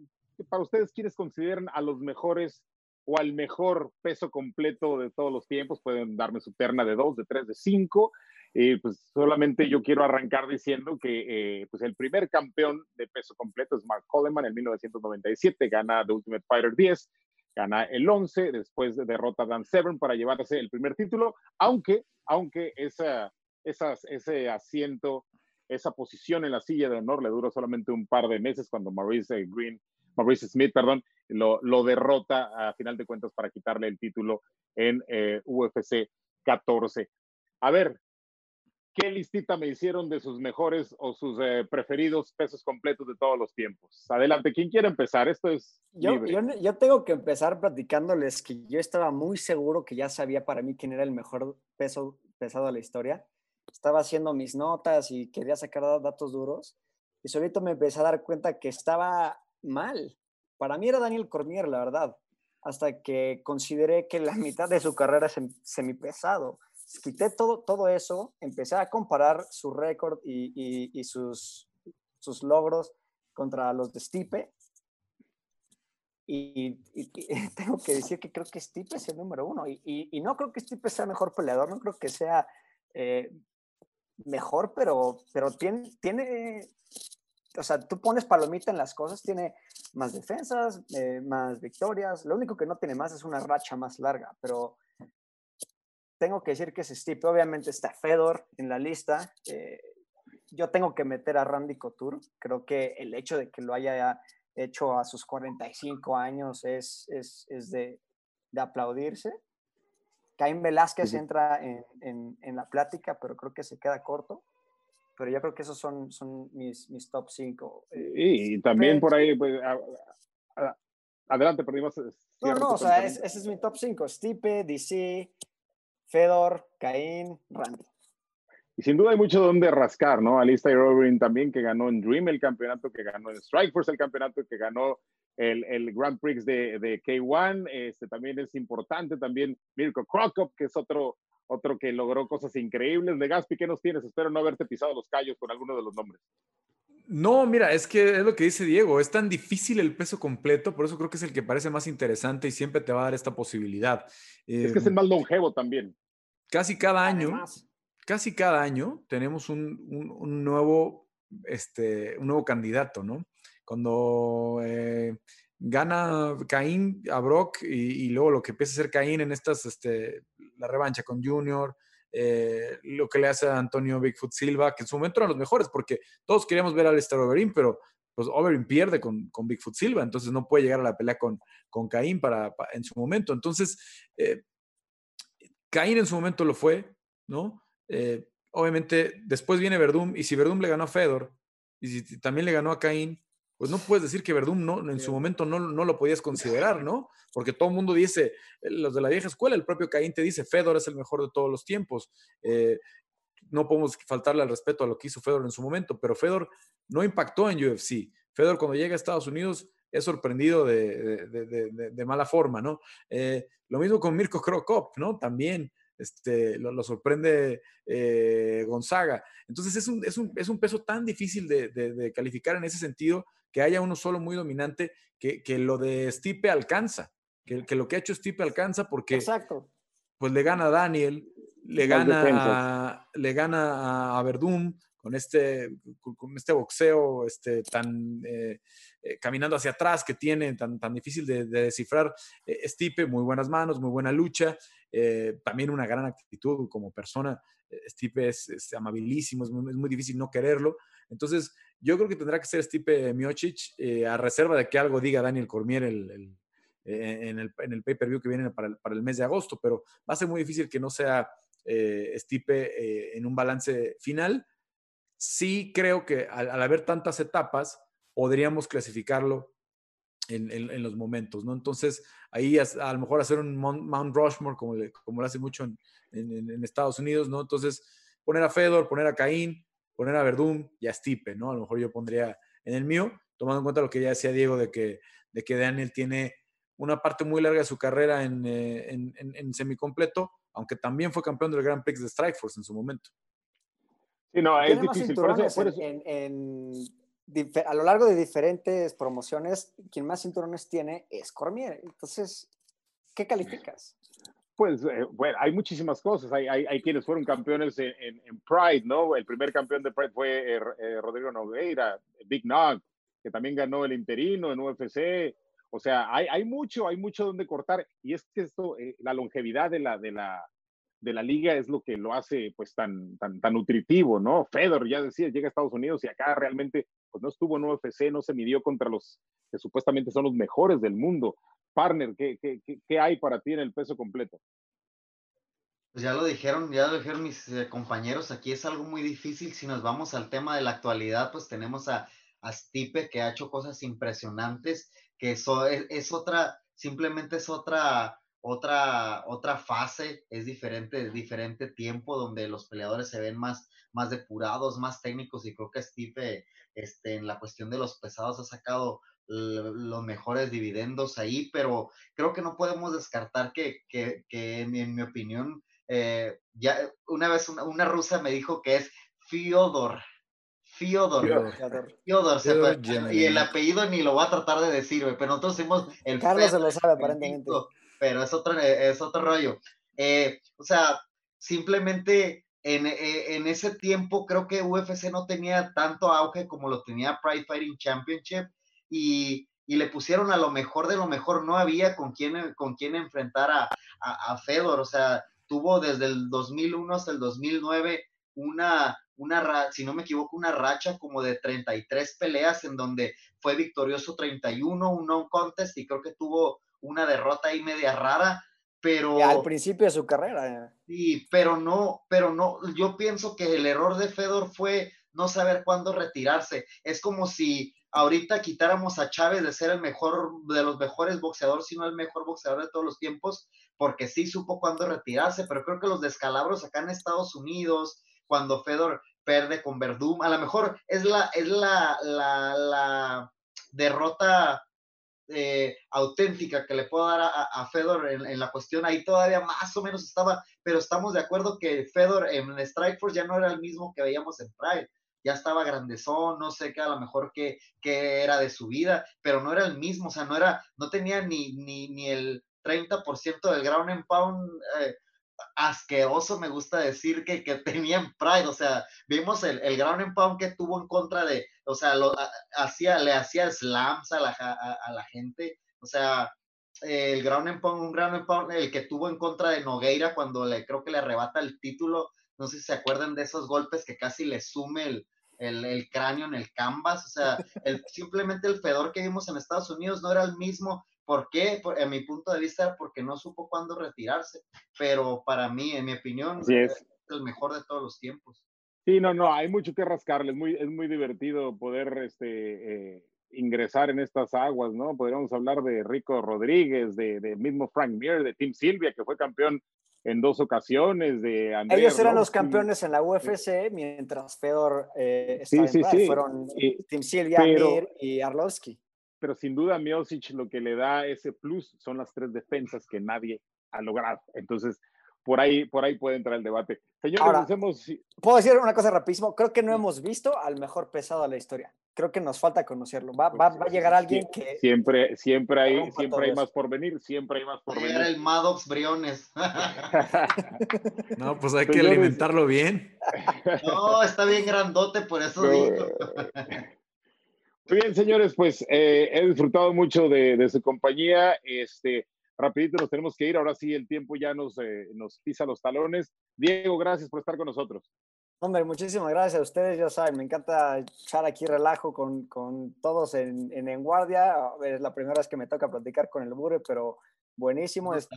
para ustedes quiénes consideran a los mejores o al mejor peso completo de todos los tiempos. Pueden darme su terna de dos, de tres, de cinco. Eh, pues solamente yo quiero arrancar diciendo que eh, pues el primer campeón de peso completo es Mark Coleman en 1997, gana The Ultimate Fighter 10, gana el 11, después de derrota a Dan Severn para llevarse el primer título, aunque, aunque esa, ese asiento, esa posición en la silla de honor le duró solamente un par de meses cuando Maurice Green, Maurice Smith, perdón, lo, lo, derrota a final de cuentas para quitarle el título en eh, UFC 14. A ver, ¿qué listita me hicieron de sus mejores o sus eh, preferidos pesos completos de todos los tiempos? Adelante, ¿quién quiere empezar? Esto es. Yo, yo, yo, tengo que empezar platicándoles que yo estaba muy seguro que ya sabía para mí quién era el mejor peso pesado de la historia. Estaba haciendo mis notas y quería sacar datos duros. Y solito me empecé a dar cuenta que estaba mal. Para mí era Daniel Cormier, la verdad, hasta que consideré que la mitad de su carrera es semipesado. Quité todo, todo eso, empecé a comparar su récord y, sus, sus logros contra los de Stipe. Y, tengo que decir que creo que Stipe es el número uno. Y, no creo que Stipe sea mejor peleador, no creo que sea eh, mejor, pero, pero tiene, tiene, o sea, tú pones palomita en las cosas, tiene más defensas, eh, más victorias. Lo único que no tiene más es una racha más larga, pero tengo que decir que es Stipe. Obviamente está Fedor en la lista. Eh, yo tengo que meter a Randy Couture. Creo que el hecho de que lo haya hecho a sus 45 años es, es, es de, de, aplaudirse. Caín Velázquez entra en, en, en, la plática, pero creo que se queda corto. Pero yo creo que esos son, son mis, mis top 5. Eh, y también por ahí, pues, adelante, perdimos. No, no, o sea, ese es mi top 5. Stipe, DC, Fedor, Caín, Randy. Y sin duda hay mucho donde rascar, ¿no? Alistair Overeem también, que ganó en Dream el campeonato, que ganó en Strikeforce el campeonato, que ganó el, el Grand Prix de, de, K1. Este también es importante. También Mirko Krokop, que es otro, otro que logró cosas increíbles. De Gaspi, ¿qué nos tienes? Espero no haberte pisado los callos con alguno de los nombres. No, mira, es que es lo que dice Diego, es tan difícil el peso completo, por eso creo que es el que parece más interesante y siempre te va a dar esta posibilidad. Es que es el más longevo también. Casi cada año, casi cada año tenemos un, un, nuevo, este, un nuevo candidato, ¿no? Cuando eh, gana Caín a Brock y, y, luego lo que empieza a hacer Caín en estas, este, la revancha con Junior, eh, lo que le hace a Antonio Bigfoot Silva, que en su momento eran los mejores, porque todos queríamos ver al Lester Overeem, pero pues Overeem pierde con, con, Bigfoot Silva, entonces no puede llegar a la pelea con, con Caín para, en su momento. Entonces, eh, Caín en su momento lo fue, ¿no? Eh, obviamente, después viene Verdum, y si Verdum le ganó a Fedor, y si también le ganó a Caín, pues no puedes decir que Verdum no, en su momento no, no lo podías considerar, ¿no? Porque todo el mundo dice, los de la vieja escuela, el propio Caín te dice, Fedor es el mejor de todos los tiempos. Eh, no podemos faltarle al respeto a lo que hizo Fedor en su momento, pero Fedor no impactó en UFC. Fedor cuando llega a Estados Unidos es sorprendido de, de, de, mala forma, ¿no? Eh, lo mismo con Mirko Krokop, ¿no? También este, lo, sorprende eh, Gonzaga. Entonces es un, es, un, es un, peso tan difícil de, calificar en ese sentido que haya uno solo muy dominante que, que lo de Stipe alcanza, que, que, lo que ha hecho Stipe alcanza porque Exacto. pues le gana a Daniel, le gana, a, le gana a Verdum, con este, con este boxeo este, tan eh, eh, caminando hacia atrás que tiene, tan, tan difícil de, descifrar. Eh, Stipe, muy buenas manos, muy buena lucha, también una gran actitud como persona. Stipe es, amabilísimo, es muy, es muy, difícil no quererlo. Entonces, yo creo que tendrá que ser Stipe Miocic, a reserva de que algo diga Daniel Cormier el, el, en el, en el pay-per-view que viene para el, para el mes de agosto, pero va a ser muy difícil que no sea Stipe en un balance final sí creo que al, haber tantas etapas, podríamos clasificarlo en, los momentos, ¿no? Entonces, ahí a, lo mejor hacer un Mount Rushmore, como, como lo hace mucho en, Estados Unidos, ¿no? Entonces, poner a Fedor, poner a Caín, poner a Verdum y a Stipe, ¿no? A lo mejor yo pondría en el mío, tomando en cuenta lo que ya decía Diego de que, de que Daniel tiene una parte muy larga de su carrera en, eh, en, en, semicompleto, aunque también fue campeón del Grand Prix de Strikeforce en su momento. Sí, no, es difícil. Por eso, En, a lo largo de diferentes promociones, quien más cinturones tiene es Cormier. Entonces, ¿qué calificas? Pues, eh, bueno, hay muchísimas cosas. Hay, hay, hay quienes fueron campeones en, en, Pride, ¿no? El primer campeón de Pride fue eh, eh, Rodrigo Nogueira, Big Nog, que también ganó el interino en UFC. O sea, hay, hay mucho, hay mucho donde cortar. Y es que esto, la longevidad de la, de la, de la liga es lo que lo hace pues tan, tan, tan nutritivo, ¿no? Fedor, ya decía, llega a Estados Unidos y acá realmente pues no estuvo en UFC, no se midió contra los que supuestamente son los mejores del mundo. Partner, ¿qué, qué, qué hay para ti en el peso completo? Pues ya lo dijeron, ya lo dijeron mis eh, compañeros, aquí es algo muy difícil. Si nos vamos al tema de la actualidad, pues tenemos a, a Stipe que ha hecho cosas impresionantes, que eso es, es otra, simplemente es otra otra, otra fase, es diferente, es diferente tiempo donde los peleadores se ven más, más depurados, más técnicos y creo que Steve este, en la cuestión de los pesados ha sacado los mejores dividendos ahí, pero creo que no podemos descartar que, que, que en, mi opinión, eh, ya una vez una, una, rusa me dijo que es Fyodor. Fyodor. Fyodor. y el apellido ni lo voy a tratar de decir, pero nosotros hicimos el... Carlos se lo sabe aparentemente pero es otro, es otro rollo. Eh, o sea, simplemente en, eh, en, ese tiempo creo que UFC no tenía tanto auge como lo tenía Pride Fighting Championship y, y le pusieron a lo mejor de lo mejor, no había con quién, con quién enfrentar a, a, a Fedor, o sea, tuvo desde el 2001 hasta el 2009 una, una, si no me equivoco, una racha como de 33 peleas en donde fue victorioso 31, un non contest y creo que tuvo una derrota ahí media rara, pero... al principio de su carrera. Sí, pero no, pero no, yo pienso que el error de Fedor fue no saber cuándo retirarse. Es como si ahorita quitáramos a Chávez de ser el mejor, de los mejores boxeadores, sino el mejor boxeador de todos los tiempos, porque sí supo cuándo retirarse, pero creo que los descalabros acá en Estados Unidos, cuando Fedor perde con Verdum, a lo mejor es la, es la, la, la derrota eh, auténtica que le puedo dar a, Fedor en, la cuestión, ahí todavía más o menos estaba, pero estamos de acuerdo que Fedor en Strikeforce ya no era el mismo que veíamos en Pride, ya estaba grandezón, no sé qué a lo mejor qué, era de su vida, pero no era el mismo, o sea, no era, no tenía ni, ni, ni el 30% del ground and pound eh, asqueroso, me gusta decir, que, que tenía en Pride, o sea, vimos el, el ground and pound que tuvo en contra de, o sea, lo, hacía, le hacía slams a la, a, la gente, o sea, el ground and pound, un ground and pound, el que tuvo en contra de Nogueira cuando le creo que le arrebata el título, no sé si se acuerdan de esos golpes que casi le sume el, el, el cráneo en el canvas, o sea, el, simplemente el Fedor que vimos en Estados Unidos no era el mismo ¿Por qué? en mi punto de vista, porque no supo cuándo retirarse. Pero para mí, en mi opinión, es. el mejor de todos los tiempos. Sí, no, no, hay mucho que rascarle. Es muy, es muy divertido poder este, eh, ingresar en estas aguas, ¿no? Podríamos hablar de Rico Rodríguez, de, de mismo Frank Mir, de Tim Silvia, que fue campeón en dos ocasiones de Ellos eran los campeones en la UFC, mientras Fedor eh, estaba sí, sí, sí. fueron Tim Silvia, Mir y Arlovsky pero sin duda Miocic lo que le da ese plus son las tres defensas que nadie ha logrado. Entonces, por ahí, por ahí puede entrar el debate. Señores, Puedo decir una cosa rapidísimo. Creo que no hemos visto al mejor pesado de la historia. Creo que nos falta conocerlo. Va, va, va a llegar alguien que. Siempre, siempre hay, siempre hay más por venir. Siempre hay más por venir. Era el Maddox Briones. no, pues hay que alimentarlo bien. No, está bien grandote, por eso digo. Muy bien, señores, pues eh, he disfrutado mucho de, su compañía. Este, rapidito nos tenemos que ir. Ahora sí, el tiempo ya nos, eh, nos pisa los talones. Diego, gracias por estar con nosotros. Hombre, muchísimas gracias a ustedes. Ya saben, me encanta echar aquí relajo con, con todos en, en, en, guardia. Es la primera vez que me toca platicar con el Bure, pero buenísimo. Es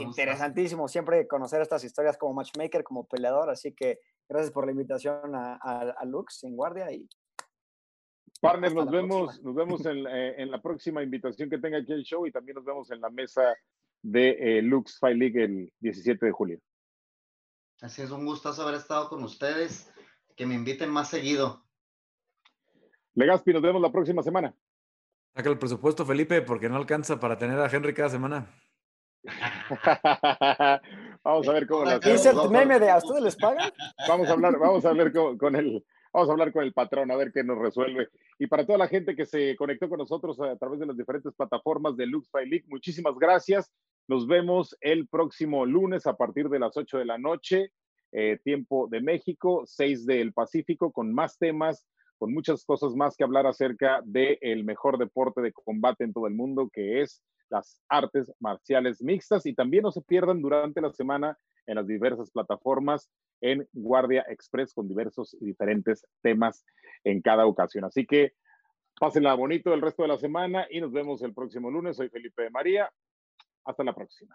interesantísimo siempre conocer estas historias como matchmaker, como peleador. Así que gracias por la invitación a, a, a Lux en guardia y Partner, nos vemos, nos vemos eh, en, la próxima invitación que tenga aquí el show y también nos vemos en la mesa de eh, Lux Fight League el 17 de julio. Así es, un gustazo haber estado con ustedes. Que me inviten más seguido. Legaspi, nos vemos la próxima semana. Saca el presupuesto, Felipe, porque no alcanza para tener a Henry cada semana. vamos a ver cómo la ¿Dice el meme de a ustedes les pagan? Vamos a hablar, vamos a hablar con, con el Vamos a hablar con el patrón a ver qué nos resuelve. Y para toda la gente que se conectó con nosotros a través de las diferentes plataformas de Lux League, muchísimas gracias. Nos vemos el próximo lunes a partir de las 8 de la noche, eh, tiempo de México, 6 del Pacífico, con más temas, con muchas cosas más que hablar acerca del mejor deporte de combate en todo el mundo, que es las artes marciales mixtas. Y también no se pierdan durante la semana en las diversas plataformas en Guardia Express con diversos y diferentes temas en cada ocasión. Así que pásenla bonito el resto de la semana y nos vemos el próximo lunes. Soy Felipe de María. Hasta la próxima.